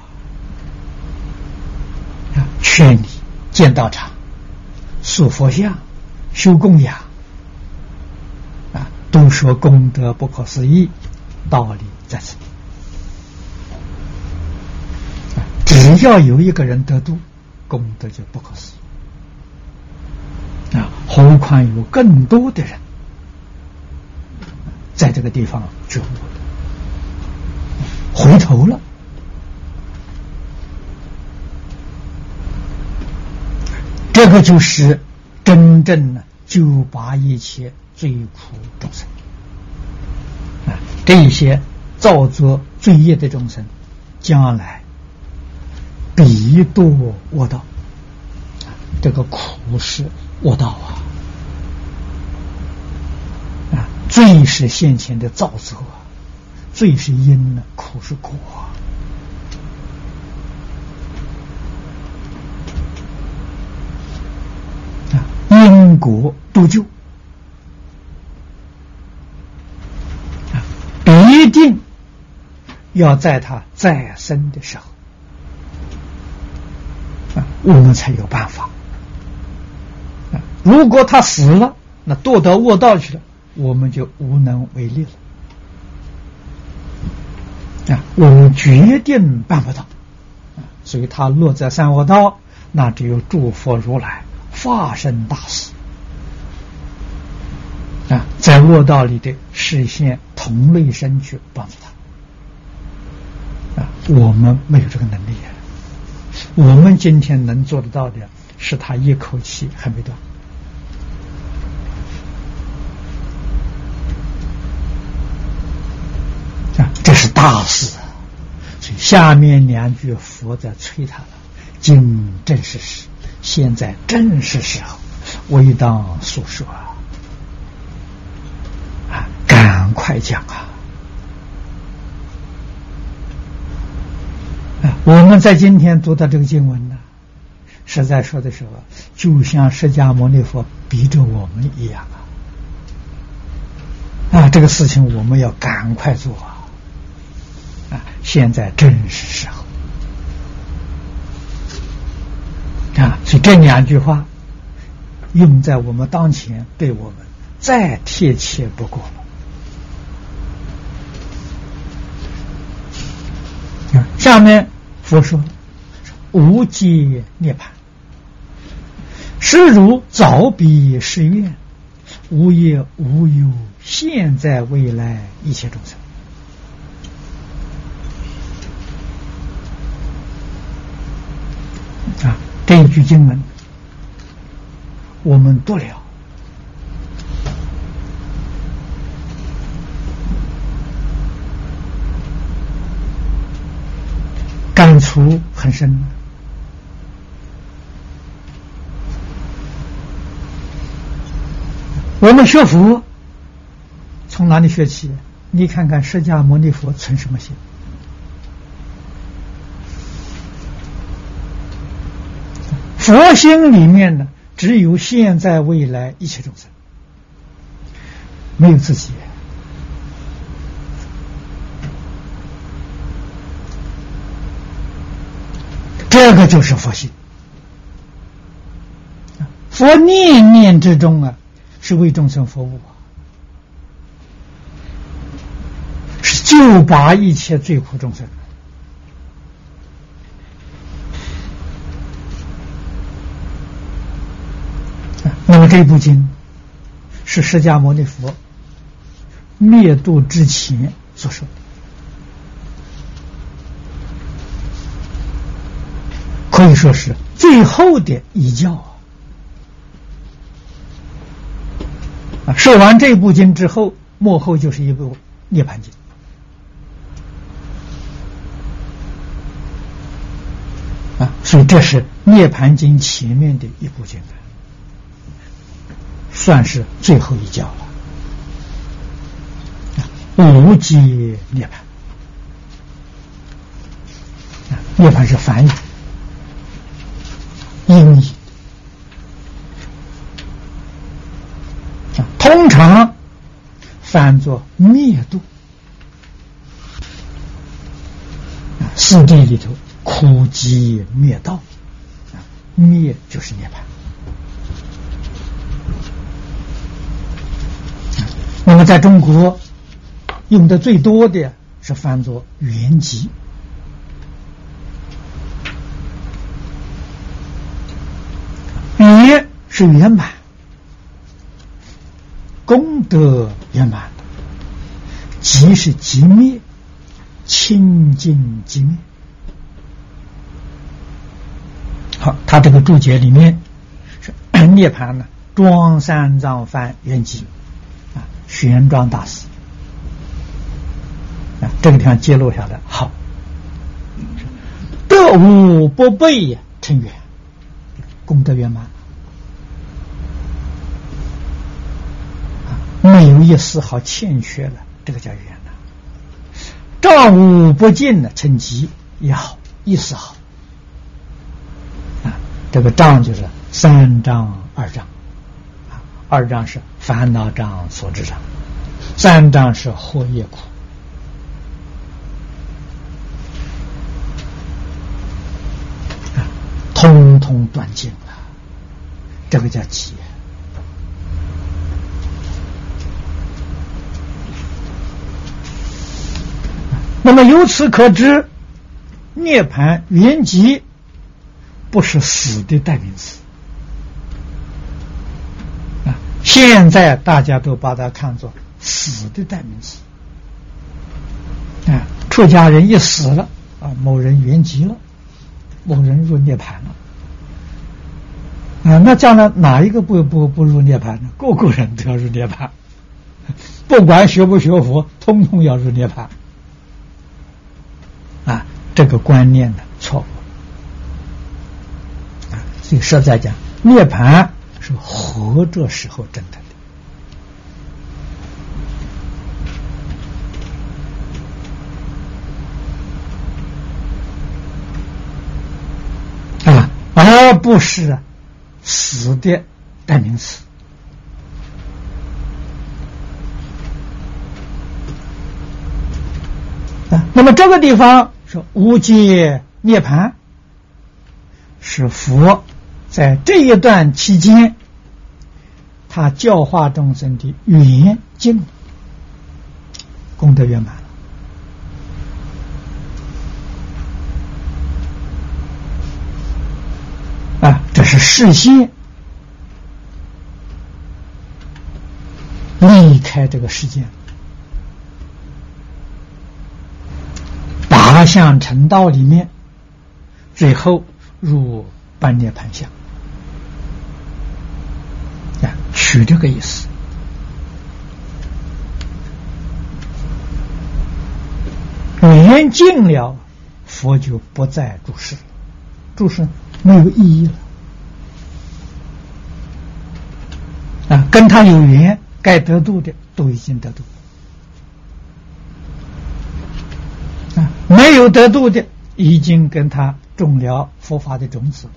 啊，劝你建道场、塑佛像、修供养，啊，都说功德不可思议，道理在此。只要有一个人得度，功德就不可思议，啊，何况有更多的人。在这个地方觉悟了，回头了，这个就是真正的救拔一切罪苦众生啊！这一些造作罪业的众生，将来必堕恶道，这个苦是恶道啊！罪是先前的造作，罪是因呢，苦是果啊，因果度救啊，必定要在他再生的时候啊，我们才有办法。如果他死了，那堕到恶道去了。我们就无能为力了啊！我们决定办不到啊！所以他落在三恶道，那只有诸佛如来化身大士啊，在恶道里的实现同类身去帮助他啊！我们没有这个能力啊！我们今天能做得到的，是他一口气还没断。这是大事，所以下面两句佛在催他了。今正是时，现在正是时候，我当诉说啊！啊，赶快讲啊！啊，我们在今天读到这个经文呢，实在说的时候，就像释迦牟尼佛逼着我们一样啊！啊，这个事情我们要赶快做啊！现在正是时候啊！所以这两句话用在我们当前，对我们再贴切不过了。下面佛说：“无界涅盘，是如早彼誓愿，无业无忧，现在未来一切众生。”啊，这一句经文，我们读了，感触很深。我们学佛从哪里学起？你看看释迦牟尼佛存什么心？佛心里面呢，只有现在、未来一切众生，没有自己。这个就是佛心。佛念念之中啊，是为众生服务啊，是救拔一切罪苦众生。这部经是释迦牟尼佛灭度之前所说的，可以说是最后的一教啊！啊，说完这部经之后，幕后就是一部《涅盘经》啊，所以这是《涅盘经》前面的一部经。算是最后一教了，无极涅槃。涅槃是梵语，音译。通常翻作灭度。四谛里头，苦集灭道，灭就是涅槃。么，在中国用的最多的是翻作圆寂，圆是圆满，功德圆满；寂是寂灭，清净寂灭。好，他这个注解里面是 涅盘呢，装三藏翻圆寂。玄奘大师。啊，这个地方揭露下来，好，得无不备成圆，功德圆满，没有一丝毫欠缺了，这个叫圆满。丈无不尽的成吉也好，意思好啊，这个障就是三障二障。二章是烦恼障所致障，三章是祸业苦，通通断尽了，这个叫解。那么由此可知，涅盘云集不是死的代名词。现在大家都把它看作死的代名词，啊，出家人一死了，啊，某人圆寂了，某人入涅盘了，啊，那将来哪一个不不不入涅盘呢？个个人都要入涅盘，不管学不学佛，通通要入涅盘，啊，这个观念呢错误，啊，所以实在讲涅盘。是活着时候真的啊，而不是死的代名词啊。那么这个地方说无界涅盘，是佛。在这一段期间，他教化众生的圆净功德圆满啊，这是事先离开这个世界，八相成道里面，最后入半涅盘相。啊取这个意思，缘尽了，佛就不再注释，注释没有意义了啊！跟他有缘，该得度的都已经得度啊，没有得度的，已经跟他种了佛法的种子。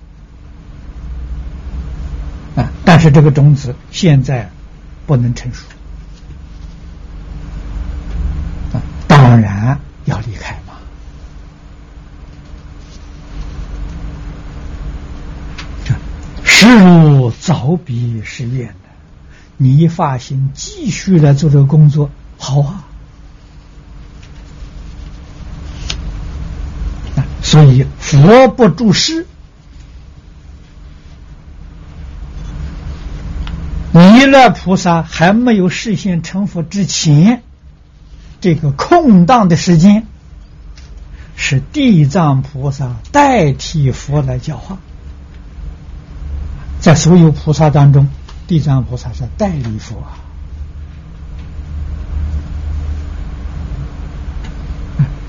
啊！但是这个种子现在不能成熟啊，当然要离开嘛。这实如早比实验的，你发心继续来做这个工作，好啊。所以佛不注释，弥勒菩萨还没有实现成佛之前，这个空档的时间，是地藏菩萨代替佛来教化。在所有菩萨当中，地藏菩萨是代理佛啊。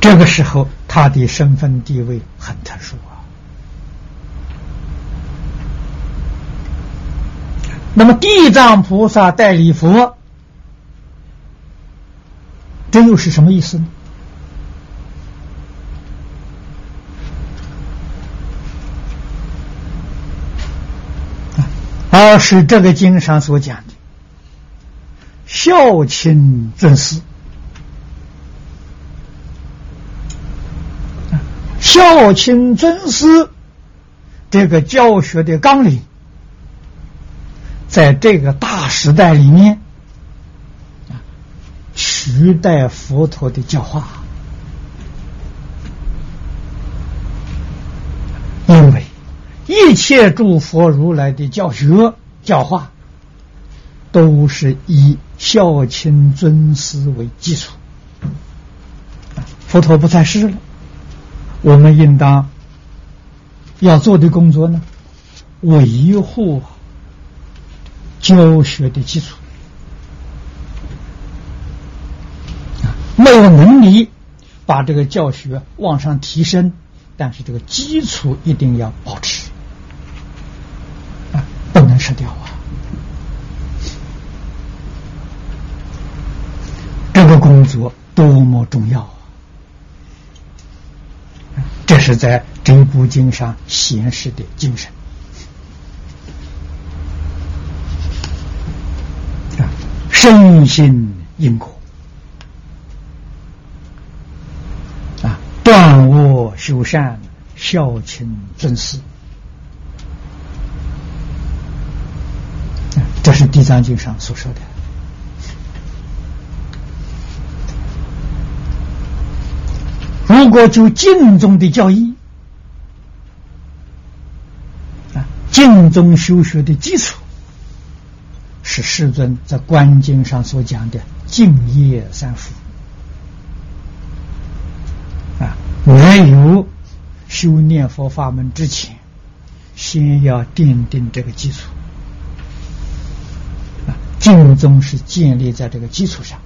这个时候，他的身份地位很特殊啊。那么，地藏菩萨代理佛，这又是什么意思呢？而是这个经上所讲的孝亲尊师，孝亲尊师这个教学的纲领，在这个大时代里面啊取代佛陀的教化，因为。一切诸佛如来的教学教化，都是以孝亲尊师为基础。佛陀不在世了，我们应当要做的工作呢，维护教学的基础。没有能力把这个教学往上提升，但是这个基础一定要保持。不能失掉啊！这个工作多么重要啊！这是在这部经上显示的精神深信因果啊，断恶修善，孝亲尊师。这是《地藏经》上所说的。如果就净宗的教义啊，净宗修学的基础是世尊在观经上所讲的净业三福啊，没有修念佛法门之前，先要奠定这个基础啊。净宗是建立在这个基础上，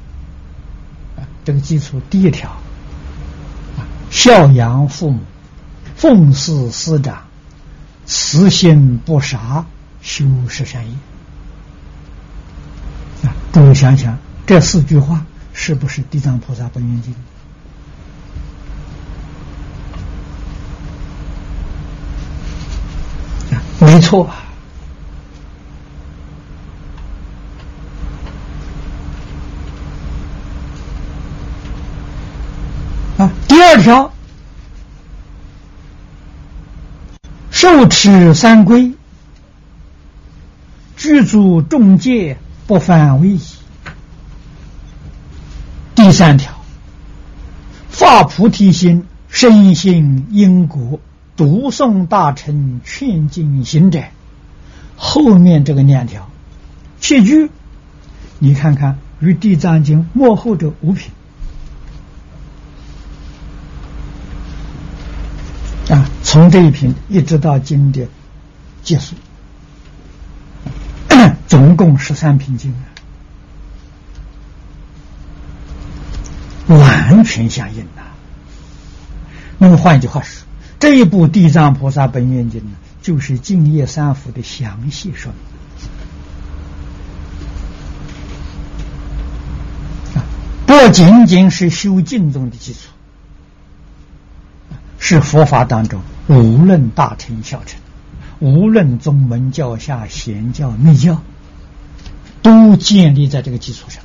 啊，这个基础第一条，啊，孝养父母，奉事师长，慈心不杀，修十善业。诸位想想，这四句话是不是地藏菩萨本愿经？没错啊？第二条，受持三规，具足众戒，不犯威仪。第三条，发菩提心，深信因果，读诵大乘劝进行者。后面这个两条，七句，你看看与地藏经幕后的五品。啊，从这一品一直到经的结束，总共十三品经啊，完全相应啊。那么换一句话说，这一部《地藏菩萨本愿经》呢，就是净业三福的详细说明，不仅仅是修净宗的基础。是佛法当中，无论大乘小乘，无论宗门教下贤教密教，都建立在这个基础上。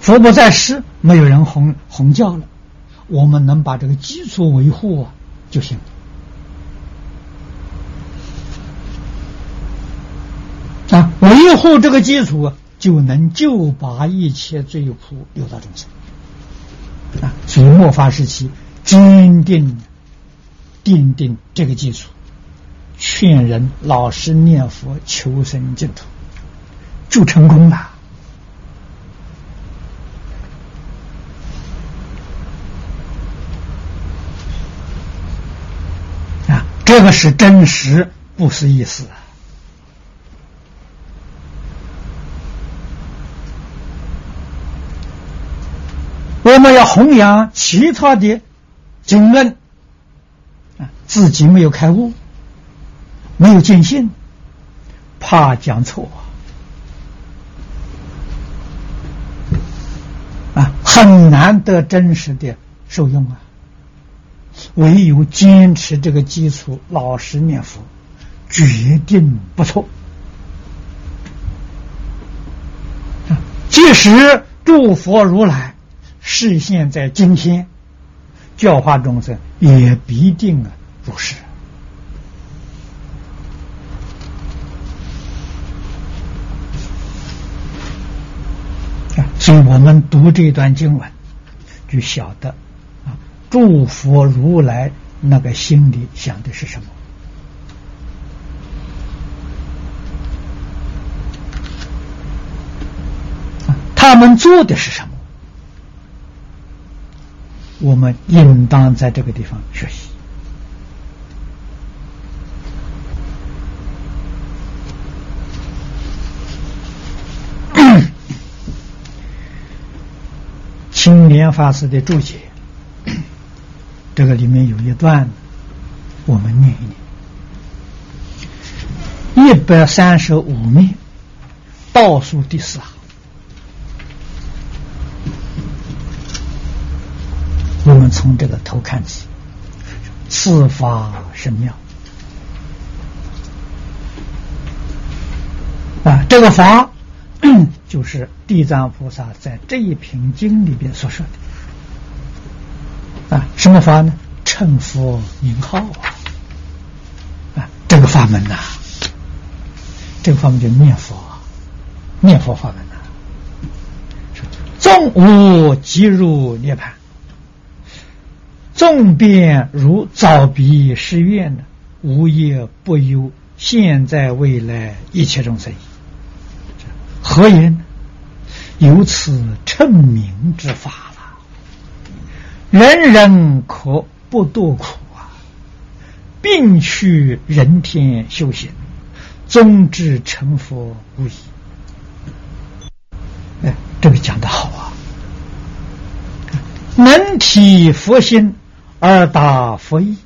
佛不在世，没有人弘弘教了，我们能把这个基础维护啊就行啊。维护这个基础，就能救拔一切罪苦六道众生啊！所以末法时期，坚定奠定这个基础，劝人老实念佛，求生净土，就成功了啊！这个是真实，不是意思！我们要弘扬其他的经论啊，自己没有开悟，没有见性，怕讲错啊，很难得真实的受用啊。唯有坚持这个基础，老实念佛，决定不错啊。即使诸佛如来。视现在今天，教化众生也必定啊如是所以我们读这段经文，就晓得啊，诸佛如来那个心里想的是什么他们做的是什么？我们应当在这个地方学习。青莲法师的注解，这个里面有一段，我们念一念，一百三十五面，倒数第四行。我们从这个头看起，此法神妙啊！这个法就是地藏菩萨在这一品经里边所说的啊，什么法呢？称佛名号啊！啊，这个法门呐，这个法门叫念佛，念佛法门呐，众无即入涅盘。众变如早彼誓愿的，无业不忧，现在未来一切众生，何言？有此称名之法了，人人可不多苦啊！并去人天修行，终至成佛无疑。哎，这个讲的好啊！能体佛心。而达佛意，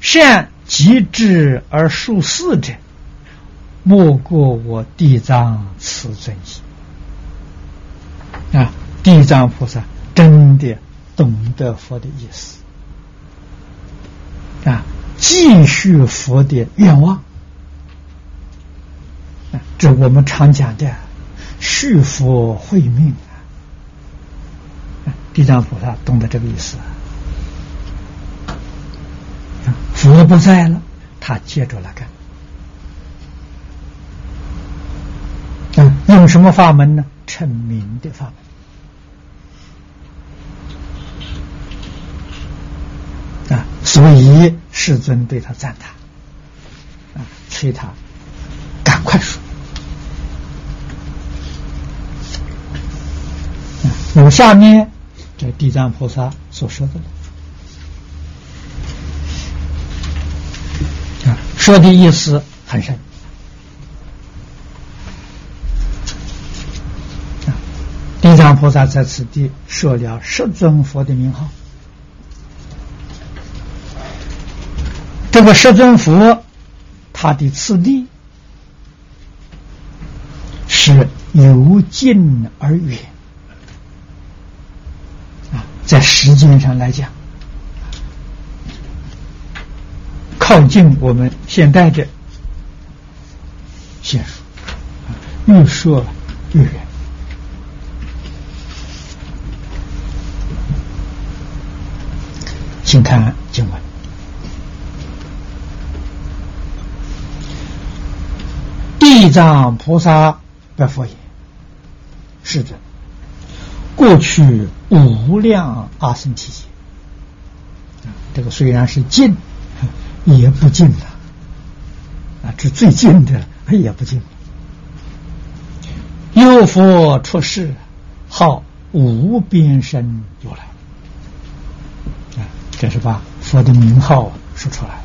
善极致而数四者，莫过我地藏慈尊意啊！地藏菩萨真的懂得佛的意思啊，继续佛的愿望啊，这我们常讲的续佛慧命啊，地藏菩萨懂得这个意思。佛不在了，他接着来干。啊，用什么法门呢？成名的法门。啊，所以世尊对他赞叹，啊，催他赶快说。有下面这地藏菩萨所说的。啊说的意思很深藏菩萨在此地设了十尊佛的名号，这个十尊佛，他的次第是由近而远啊，在时间上来讲。靠近我们现代的线数，越说越远。请看经文：地藏菩萨白佛言：“是的，过去无量阿僧祇劫，这个虽然是近，也不近了啊，这最近的也不近。有佛出世，号无边身如来。这是把佛的名号说出来了。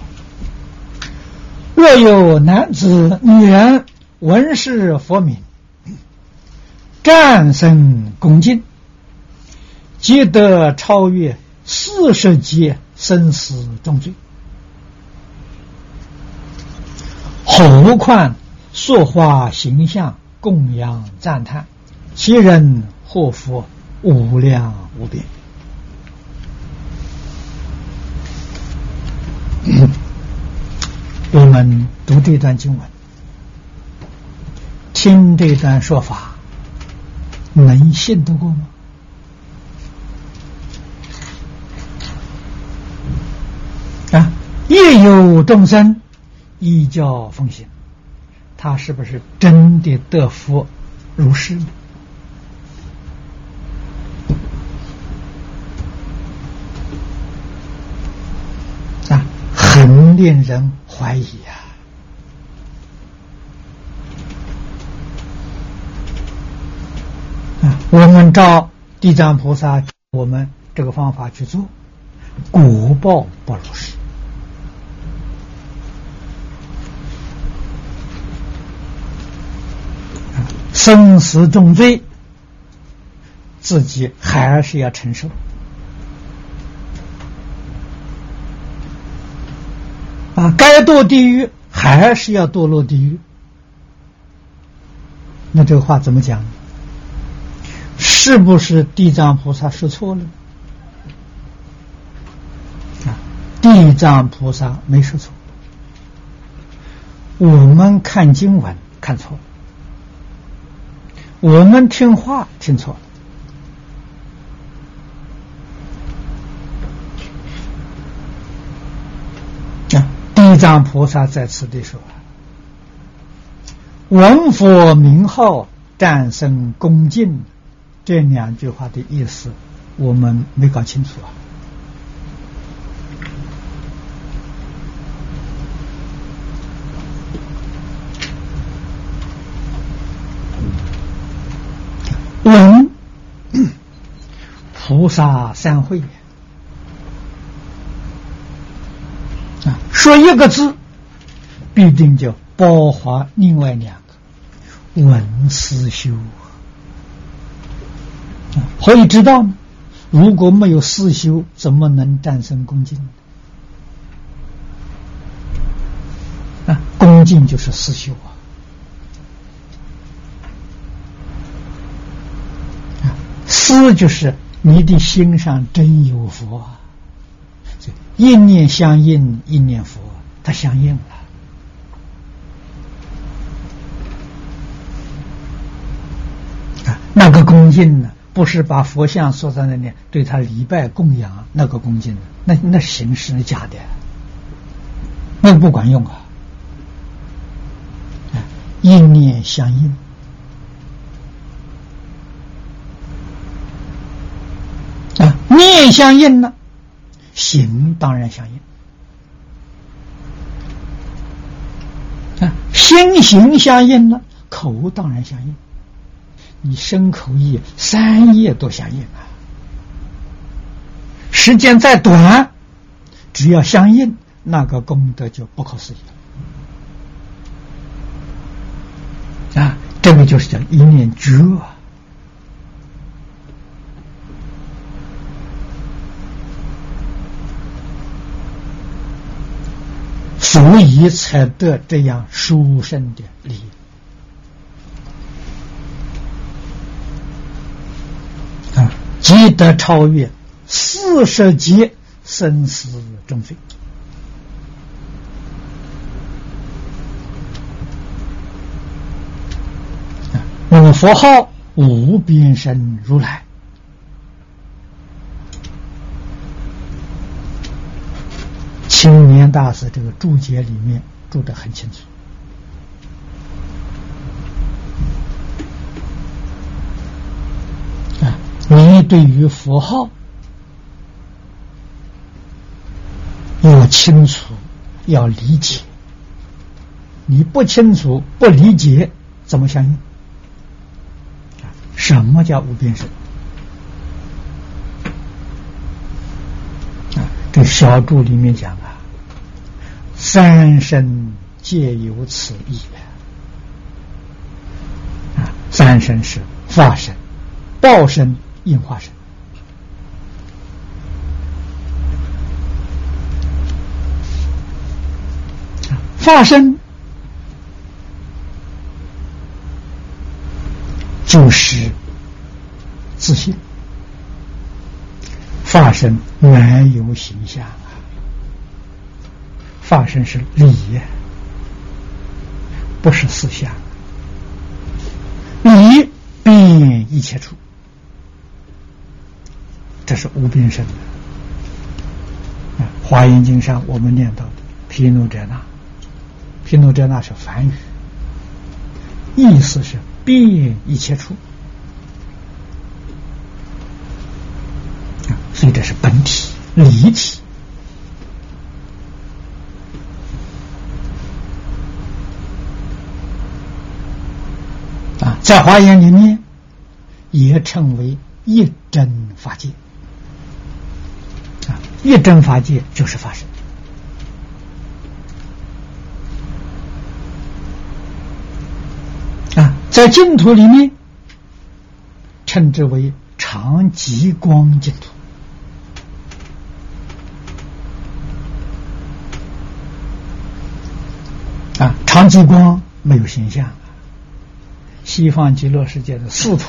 若有男子、女人闻是佛名，战胜恭敬，皆得超越四十劫生死重罪。何况塑化形象？供养赞叹，其人祸福无量无边。我们读这段经文，听这段说法，能信得过吗？啊，业有众生依教奉行。他是不是真的得福如是呢？啊，很令人怀疑呀！啊，我们照地藏菩萨我们这个方法去做，果报不如实。生死重罪，自己还是要承受啊！该堕地狱还是要堕落地狱。那这个话怎么讲？是不是地藏菩萨说错了？啊，地藏菩萨没说错，我们看经文看错了。我们听话听错了啊！地藏菩萨在此地说：“闻佛名号，战胜恭敬。”这两句话的意思，我们没搞清楚啊。闻 菩萨三会说一个字，必定就包含另外两个文思修啊。可以知道呢，如果没有思修，怎么能战胜恭敬啊？恭敬就是思修啊。思就是你的心上真有佛啊，一念相应，一念佛，它相应了。啊，那个恭敬呢，不是把佛像坐在那里对他礼拜供养，那个恭敬，那那形式是假的，那个不管用啊。啊，一念相应。念相应呢，行当然相应啊，心行相应了，口当然相应。你身口意三业都相应啊，时间再短，只要相应，那个功德就不可思议了啊！这个就是叫一念觉。所以才得这样殊胜的利益啊！即得超越四十劫生死重罪啊！我佛号无边身如来。青年大师这个注解里面注得很清楚。啊你对于符号要清楚要理解。你不清楚不理解怎么相信什么叫无边声这小注里面讲啊三身皆有此意啊，三身是化身、报身、应化身。化身就是自信，化身没有形象。发生是理，不是思想，理遍一切处，这是无边身的。啊，《华严经》上我们念到的毗卢遮那。毗卢遮那是梵语，意思是遍一切处，所以这是本体离体啊，在华严里面也称为一真法界啊，一真法界就是法身。在净土里面，称之为长极光净土。啊，长极光没有形象，西方极乐世界的四土，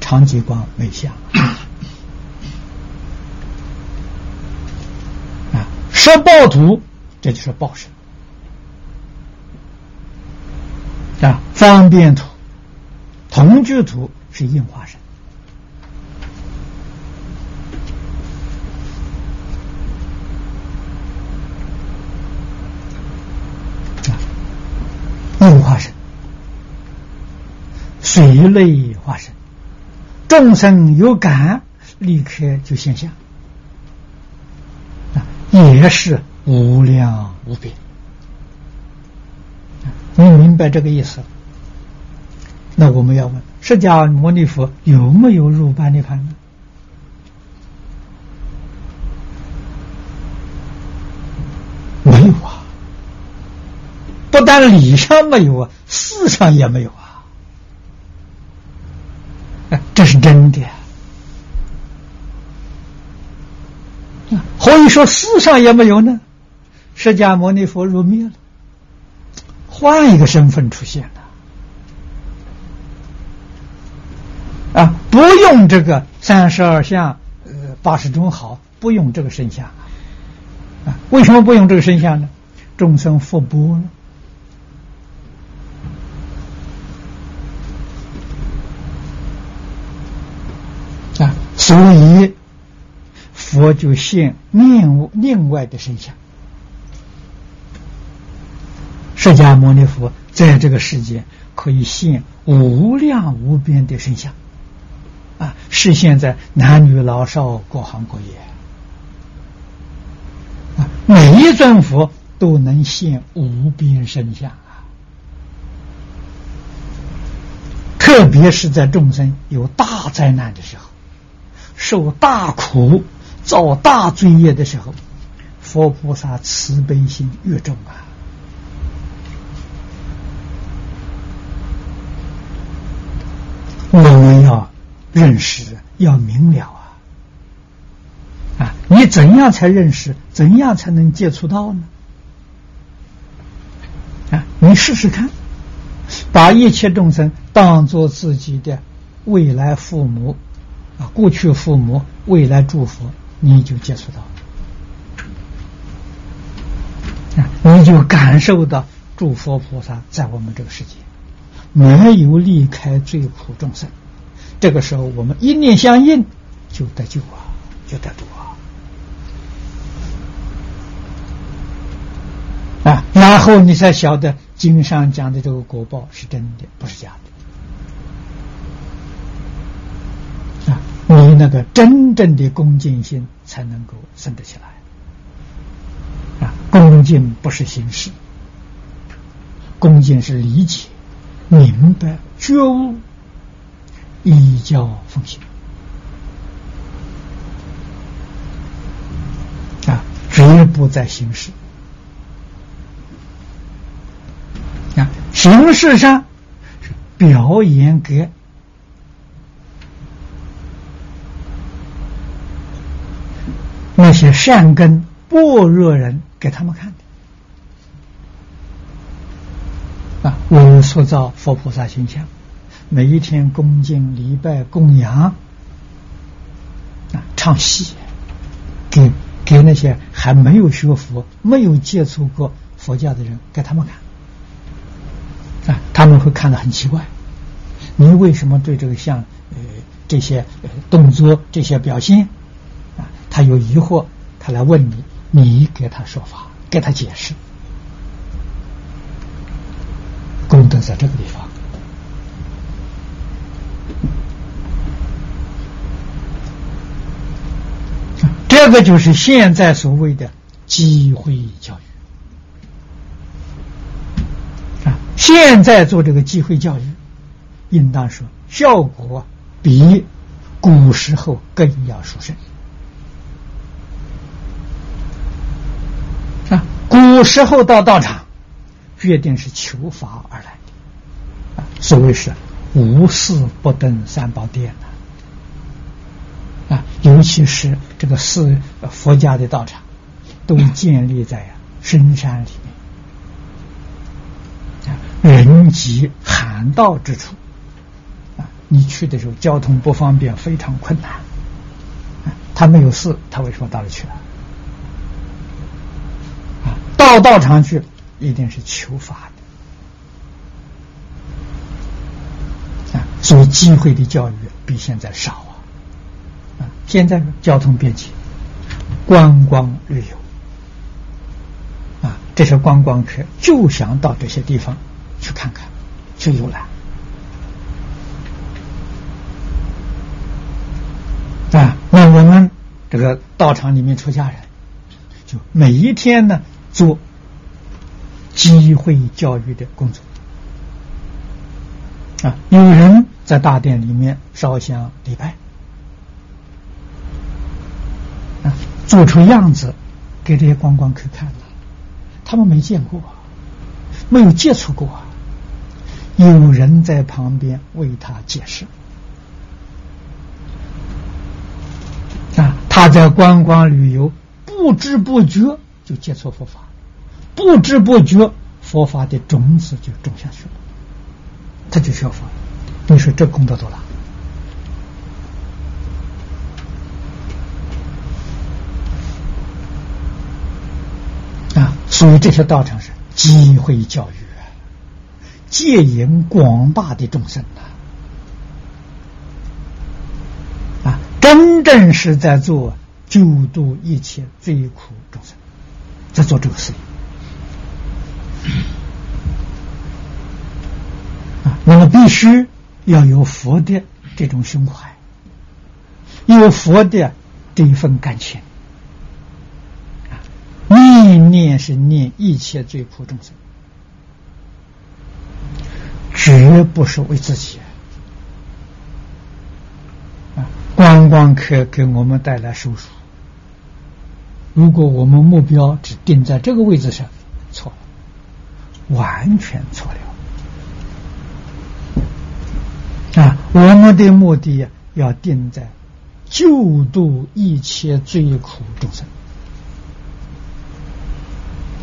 长极光没相。啊，十报土，这就是报身。啊，方便土。同居土是应化身应化身，水类化身，众生有感，立刻就现象，啊，也是无量无边。你明白这个意思？那我们要问：释迦牟尼佛有没有入般涅盘呢？没有啊！不但理上没有啊，事上也没有啊！这是真的。何以说世上也没有呢？释迦牟尼佛入灭了，换一个身份出现了。啊，不用这个三十二相，呃，八十种好，不用这个身相啊？为什么不用这个身相呢？众生福薄了所以佛就现另另外的身相。释迦牟尼佛在这个世界可以现无量无边的身相。啊，是现在男女老少各行各业啊，每一尊佛都能现无边身相啊。特别是在众生有大灾难的时候，受大苦、造大罪业的时候，佛菩萨慈悲心越重啊。我们要。认识要明了啊！啊，你怎样才认识？怎样才能接触到呢？啊，你试试看，把一切众生当做自己的未来父母啊，过去父母，未来祝福，你就接触到啊，你就感受到诸佛菩萨在我们这个世界没有离开最苦众生。这个时候，我们一念相应，就得救啊，就得度啊！啊，然后你才晓得经上讲的这个果报是真的，不是假的你那个真正的恭敬心才能够生得起来。啊，恭敬不是形式，恭敬是理解、明白、觉悟、依教奉行。啊，绝不在形式。啊，形式上是表演给些善根般若人给他们看的。啊，我塑造佛菩萨形象，每一天恭敬礼拜供养，啊，唱戏给。给那些还没有学佛、没有接触过佛教的人，给他们看啊，他们会看得很奇怪。你为什么对这个像呃这些动作、这些表现，他有疑惑，他来问你，你给他说法，给他解释，功德在这个地方。这个就是现在所谓的机会教育啊！现在做这个机会教育，应当说效果比古时候更要殊胜古时候到道场，决定是求法而来！所谓是无事不登三宝殿的。啊，尤其是这个寺佛家的道场，都建立在深山里面，人迹罕到之处，啊，你去的时候交通不方便，非常困难，他没有寺，他为什么到了去了？到道场去一定是求法的，啊，所以机会的教育比现在少啊！啊。现在交通便捷，观光旅游啊，这些观光客就想到这些地方去看看，去游览啊。那我们这个道场里面出家人，就每一天呢做机会教育的工作啊。有人在大殿里面烧香礼拜啊。做出样子给这些观光客看了，他们没见过，没有接触过，有人在旁边为他解释啊，他在观光旅游，不知不觉就接触佛法，不知不觉佛法的种子就种下去了，他就效法，你说这功德多大？啊所以这些道场是机会教育啊，戒引广大的众生啊，啊，真正是在做救度一切罪苦众生，在做这个事。业啊。那么必须要有佛的这种胸怀，有佛的这一份感情。念念是念一切最苦众生，绝不是为自己啊！观光客给我们带来收入，如果我们目标只定在这个位置上，完全错了啊！我们的目的要定在救度一切罪苦众生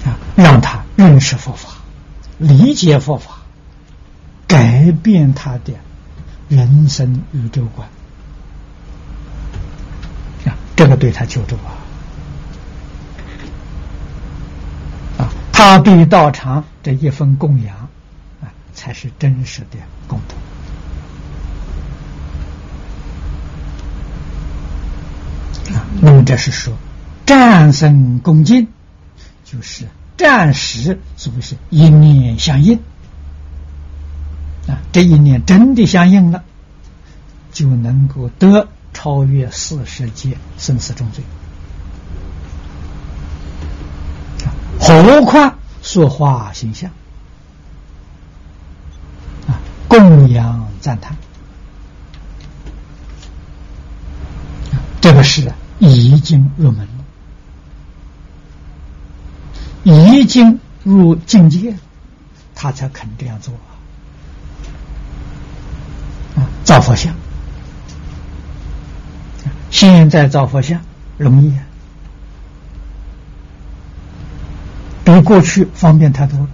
啊。让他认识佛法，理解佛法，改变他的人生宇宙观啊！这个对他救助啊！啊，他对道场这一份供养啊，才是真实的功德啊！那么这是说战胜恭敬，就是。暂时是不是一念相应啊？这一念真的相应了，就能够得超越四十劫生死重罪。何况说话形象啊，供养赞叹，这个是已经入门了，已经入境界，他才肯这样做啊！造佛像，现在造佛像容易啊。比过去方便太多了。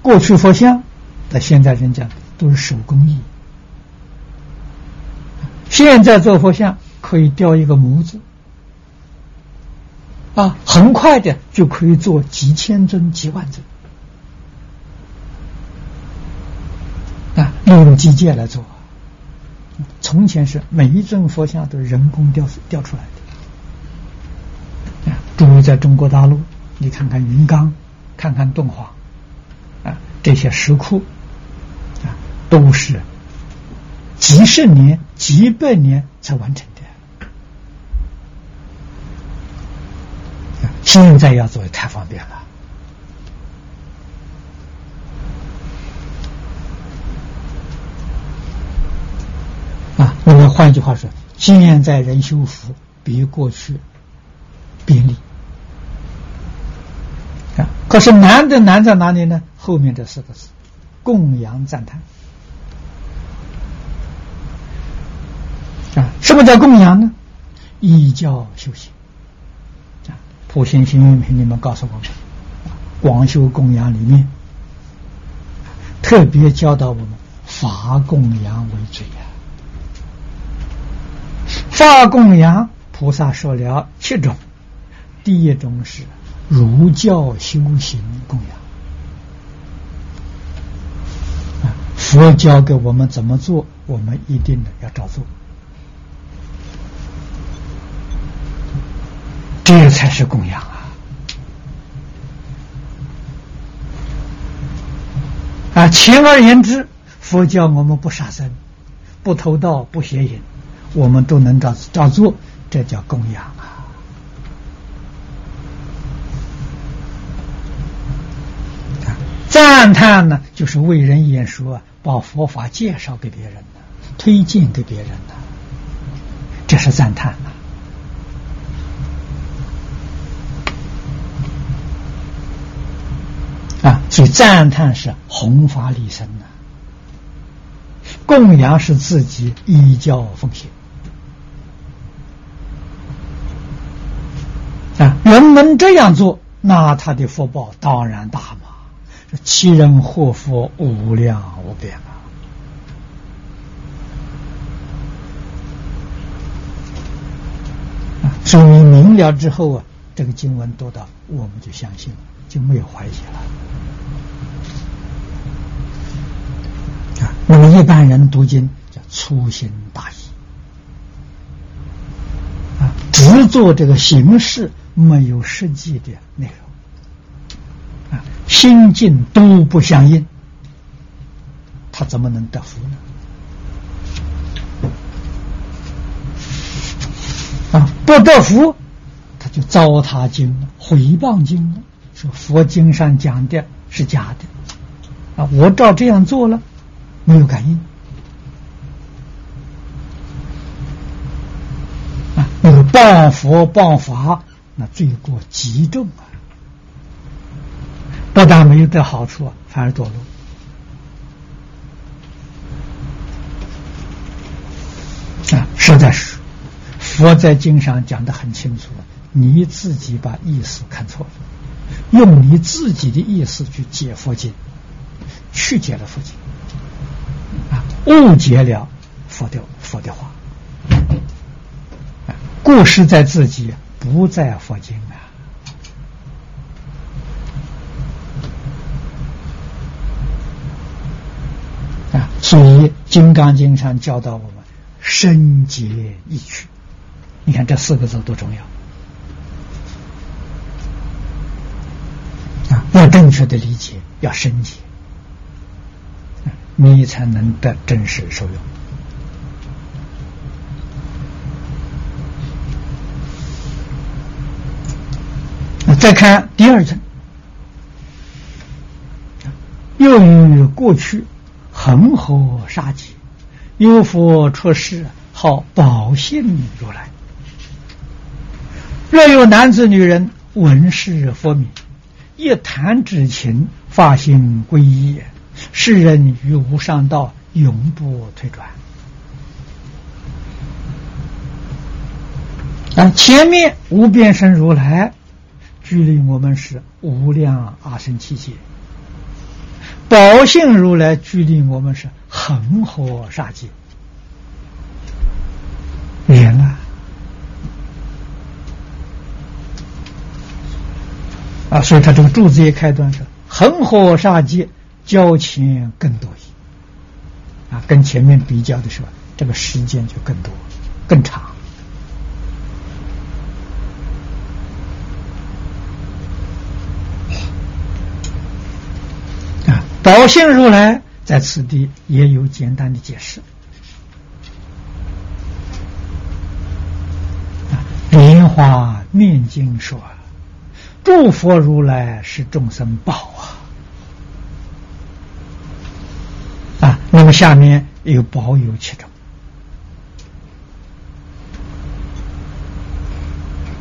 过去佛像，那现在人家都是手工艺。现在做佛像可以雕一个模子，啊，很快的就可以做几千尊、几万尊，啊，利用机械来做。从前是每一尊佛像都是人工雕雕出来的。诸位在中国大陆，你看看云冈，看看敦煌，啊，这些石窟，啊，都是几十年、几百年才完成的。现在要做也太方便了。啊，那么换一句话说，现在人修福比过去便利。可是难的难在哪里呢？后面这四个字：供养赞叹。啊，什么叫供养呢？依教修行。啊，普贤行愿品里面告诉我们，广修供养里面特别教导我们法供养为最呀。法供养，菩萨说了七种，第一种是。儒教修行供养。啊，佛教给我们怎么做，我们一定的要照做，这才是供养啊！啊，简而言之，佛教我们不杀生、不偷盗、不邪淫，我们都能照照做，这叫供养。赞叹呢，就是为人演说，把佛法介绍给别人的，推荐给别人的，这是赞叹啊！啊，所以赞叹是弘法利生呐，供养是自己依教奉献啊。人们这样做，那他的福报当然大嘛。这其人祸福无量无边啊！所以明了之后啊，这个经文读到，我们就相信了，就没有怀疑了。啊，那么一般人读经叫粗心大意，啊，只做这个形式，没有实际的内容。心境都不相应，他怎么能得福呢？啊，不得福，他就糟蹋经了，毁谤经了，说佛经上讲的是假的，啊，我照这样做了，没有感应，啊，那个谤佛谤法，那罪过极重啊。不但没有得好处，反而堕落。啊，实在是佛在经上讲的很清楚，你自己把意思看错了，用你自己的意思去解佛经，曲解了佛经，啊，误解了佛的佛的话，啊，过失在自己，不在佛经所以，《金刚经》上教导我们“深解意趣”，你看这四个字多重要啊！要正确的理解，要深解，你才能得真实受用。再看第二层，又与过去。恒河沙劫，有佛出世，号宝性如来。若有男子女人闻是佛名，一谈之情，发心皈依，世人于无上道永不退转。啊，前面无边身如来，距离我们是无量阿僧祇劫；宝性如来距离我们是恒河沙劫，远啊。啊，所以他这个柱子一开端是恒河沙劫，交情更多一啊，跟前面比较的时候，这个时间就更多、更长。宝性如来在此地也有简单的解释。啊，莲花面经说。诸佛如来是众生宝啊！啊，那么下面有宝有七种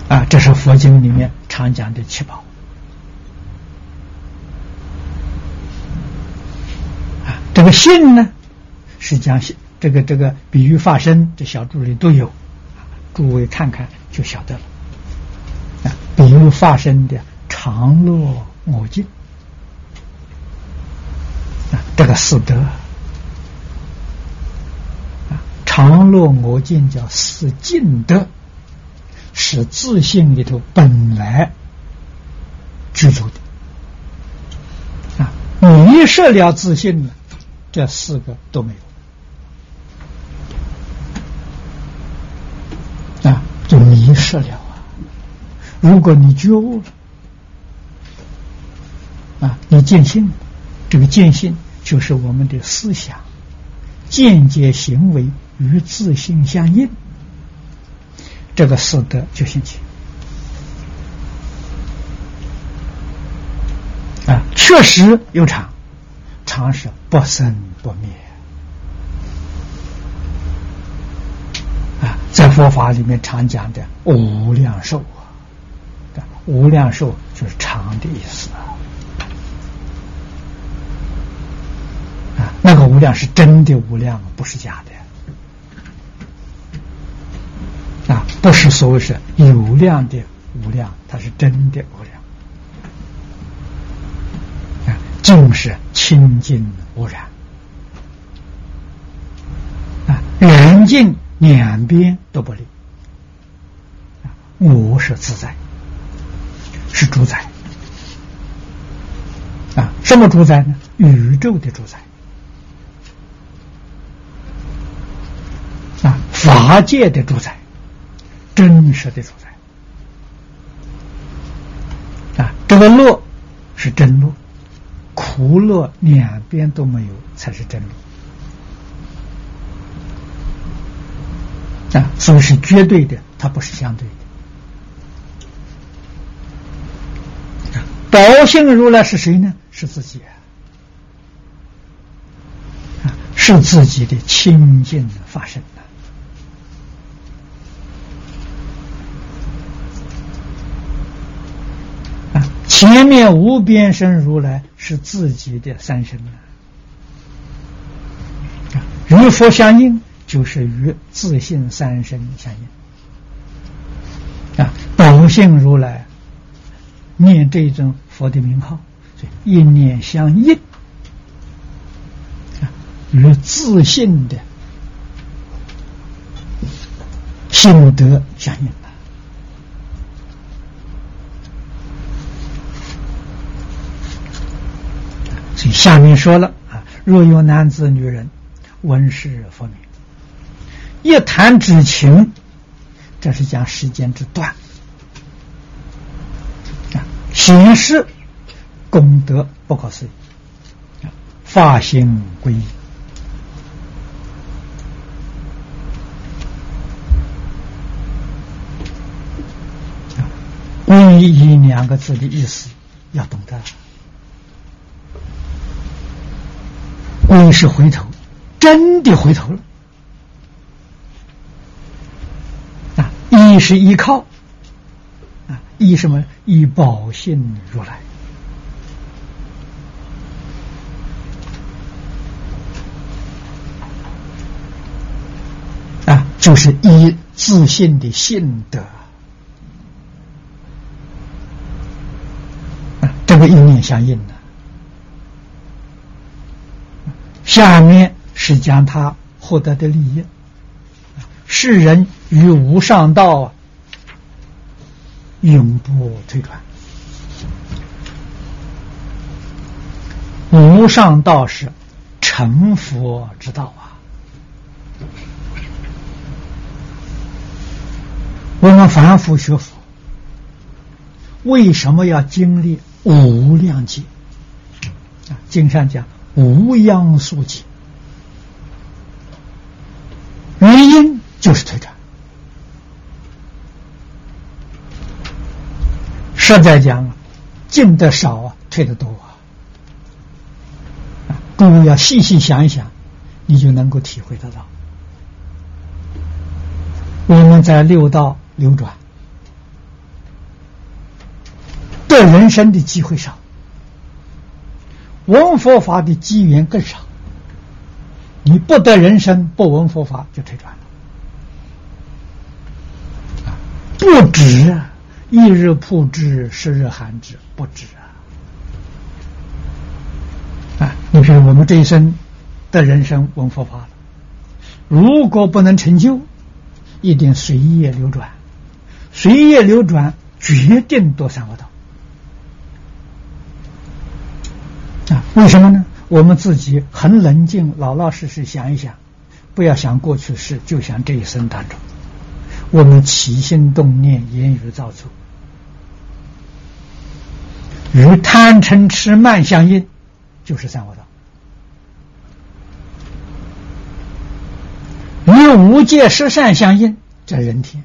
啊，这是佛经里面常讲的七宝这个信呢，是讲这个这个比喻发生，这小注里都有，诸位看看就晓得了。比喻发生的常乐我净啊，这个四德啊，常乐我净叫四净德，是自信里头本来具足的啊。迷失了自信了，这四个都没有啊，就迷失了啊。如果你觉悟了啊，你见性，这个见性就是我们的思想、间接行为与自信相应，这个四德就兴起啊，确实有常，常是不生不灭。啊，在佛法里面常讲的无量寿啊。无量寿就是长的意思啊，啊，那个无量是真的无量，不是假的，啊，不是所谓是有量的无量，它是真的无量，净是清净无染，啊，圆净两边都不离，啊，无是自在。是主宰啊？什么主宰呢？宇宙的主宰啊！法界的主宰，真实的主宰啊！这个乐是真乐，苦乐两边都没有才是真理啊！所以是绝对的，它不是相对的。宝性如来是谁呢？是自己啊，是自己的清净发生前面无边身如来是自己的三身啊，与佛相应就是与自信三身相应啊。本性如来。念这尊佛的名号，一念相应啊，与自信的心得相应了。所以下面说了啊，若有男子女人闻是佛名，一谈之情，这是讲时间之短。行事功德不可思议，发心归依，皈皈依两个字的意思要懂得。你是回头，真的回头了。啊，一是依靠，啊，依什么？依宝信如来。啊，就是依自信的信德。啊，这个一念相应的。下面是讲他获得的利益，世人与无上道永不退转。无上道是成佛之道啊！我们凡夫学佛，为什么要经历无量劫？啊，经上讲。无央速解，原因就是退转。实在讲，进的少啊，退的多啊。各位要细细想一想，你就能够体会得到。我们在六道流转，对人生的机会少。闻佛法的机缘更少，你不得人生，不闻佛法就退转了。不止啊一日曝之，十日寒之，不止啊！啊，你比如我们这一生的人生闻佛法了，如果不能成就，一定随业流转，随业流转，决定堕三恶道。啊，为什么呢？我们自己很冷静，老老实实想一想，不要想过去事，就想这一生当中，我们起心动念、言语造作，与贪嗔痴慢相应，就是三恶道；与无戒十善相应，这人天。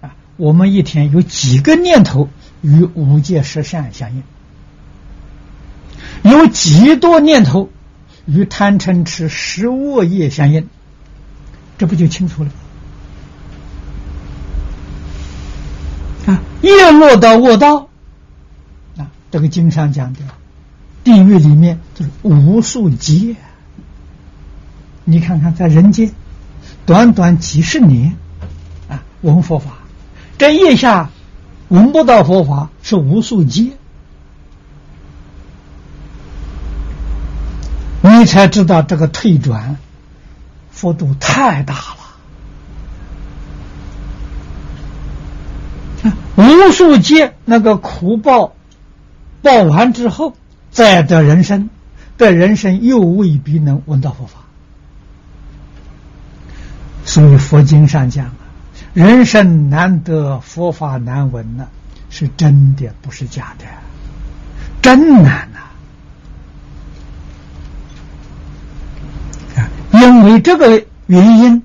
啊，我们一天有几个念头与无戒十善相应？有几多念头与贪嗔痴十恶业相应，这不就清楚了？啊，业落到恶道，啊，这个经上讲的，地狱里面就是无数劫。你看看，在人间短短几十年，啊，闻佛法，这腋下闻不到佛法是无数劫。你才知道这个退转幅度太大了，无数劫那个苦报报完之后，再得人生，得人生又未必能闻到佛法。所以佛经上讲啊，人生难得，佛法难闻呢，是真的，不是假的，真难呐。啊因为这个原因，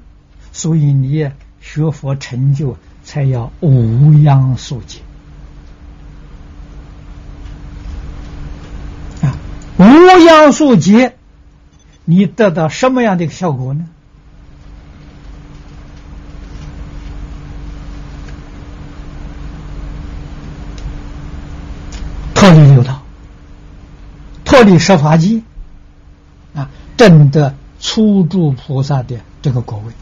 所以你学佛成就才要无央速解啊！无央速解，你得到什么样的效果呢？脱离六道，脱离十法界啊，真的。初住菩萨的这个果位，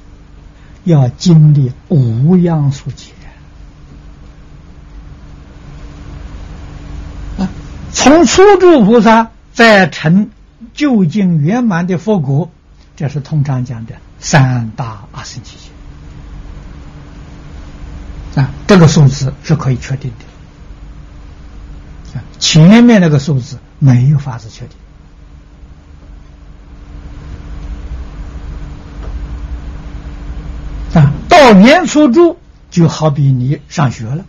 要经历无央数劫！从初住菩萨再成究竟圆满的佛果，这是通常讲的三大阿僧祇劫啊！这个数字是可以确定的，前面那个数字没有法子确定。到年初住，就好比你上学了，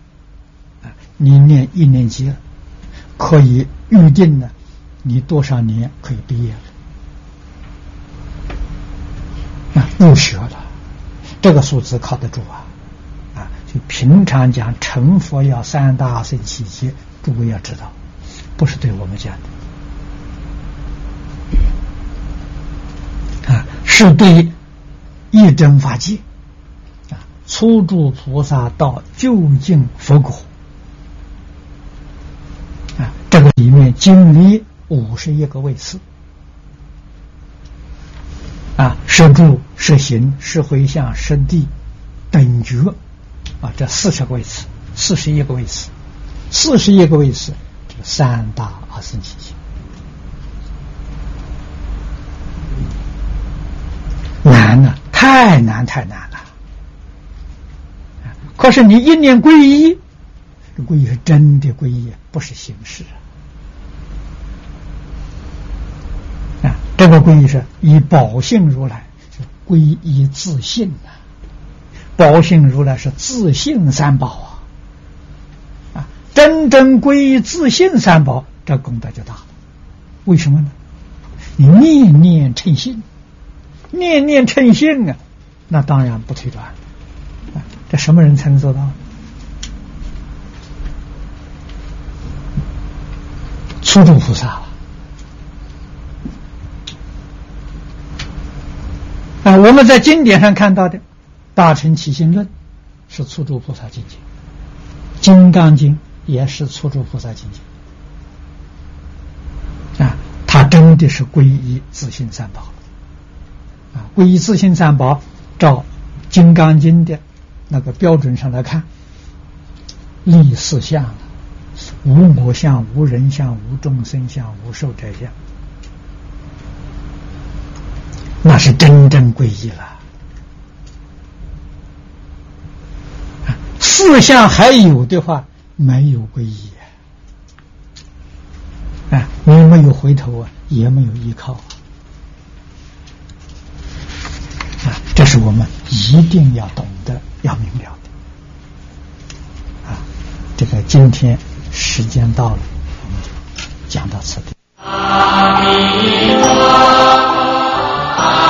啊，你念一年级了，可以预定了，你多少年可以毕业了？啊，入学了，这个数字靠得住啊，啊，就平常讲成佛要三大阿僧祇劫，诸位要知道，不是对我们讲的啊，是对一真法界，初住菩萨到究竟佛果啊，这个里面经历五十一个位次。啊，是住、是行、是回向、是地、等觉，啊，这四十个位次，四十一个位次，四十一个位次，这三大阿僧祇劫，难了，太难太难。可是你一念皈依，这皈依是真的皈依，不是形式啊。这个皈依是以宝性如来是，皈依自信呐。宝性如来是自信三宝啊，啊，真正皈依自信三宝，这功德就大了。为什么呢？你念念称心，念念称心啊，那当然不推断。啊，这什么人才能做到？初住菩萨。啊，我们在经典上看到的《大乘起心论》是初住菩萨境界，《金刚经》也是初住菩萨境界。啊，他真的是皈依自性三宝。啊，皈依自性三宝，照《金刚经》的那个标准上来看，立四相：无我相、无人相、无众生相、无寿者相。那是真正皈依了。四相还有的话，没有皈依啊！你没有回头啊，也没有依靠啊！这是我们一定要懂得、要明了的。啊，这个今天时间到了，我们就讲到此地。阿弥陀佛。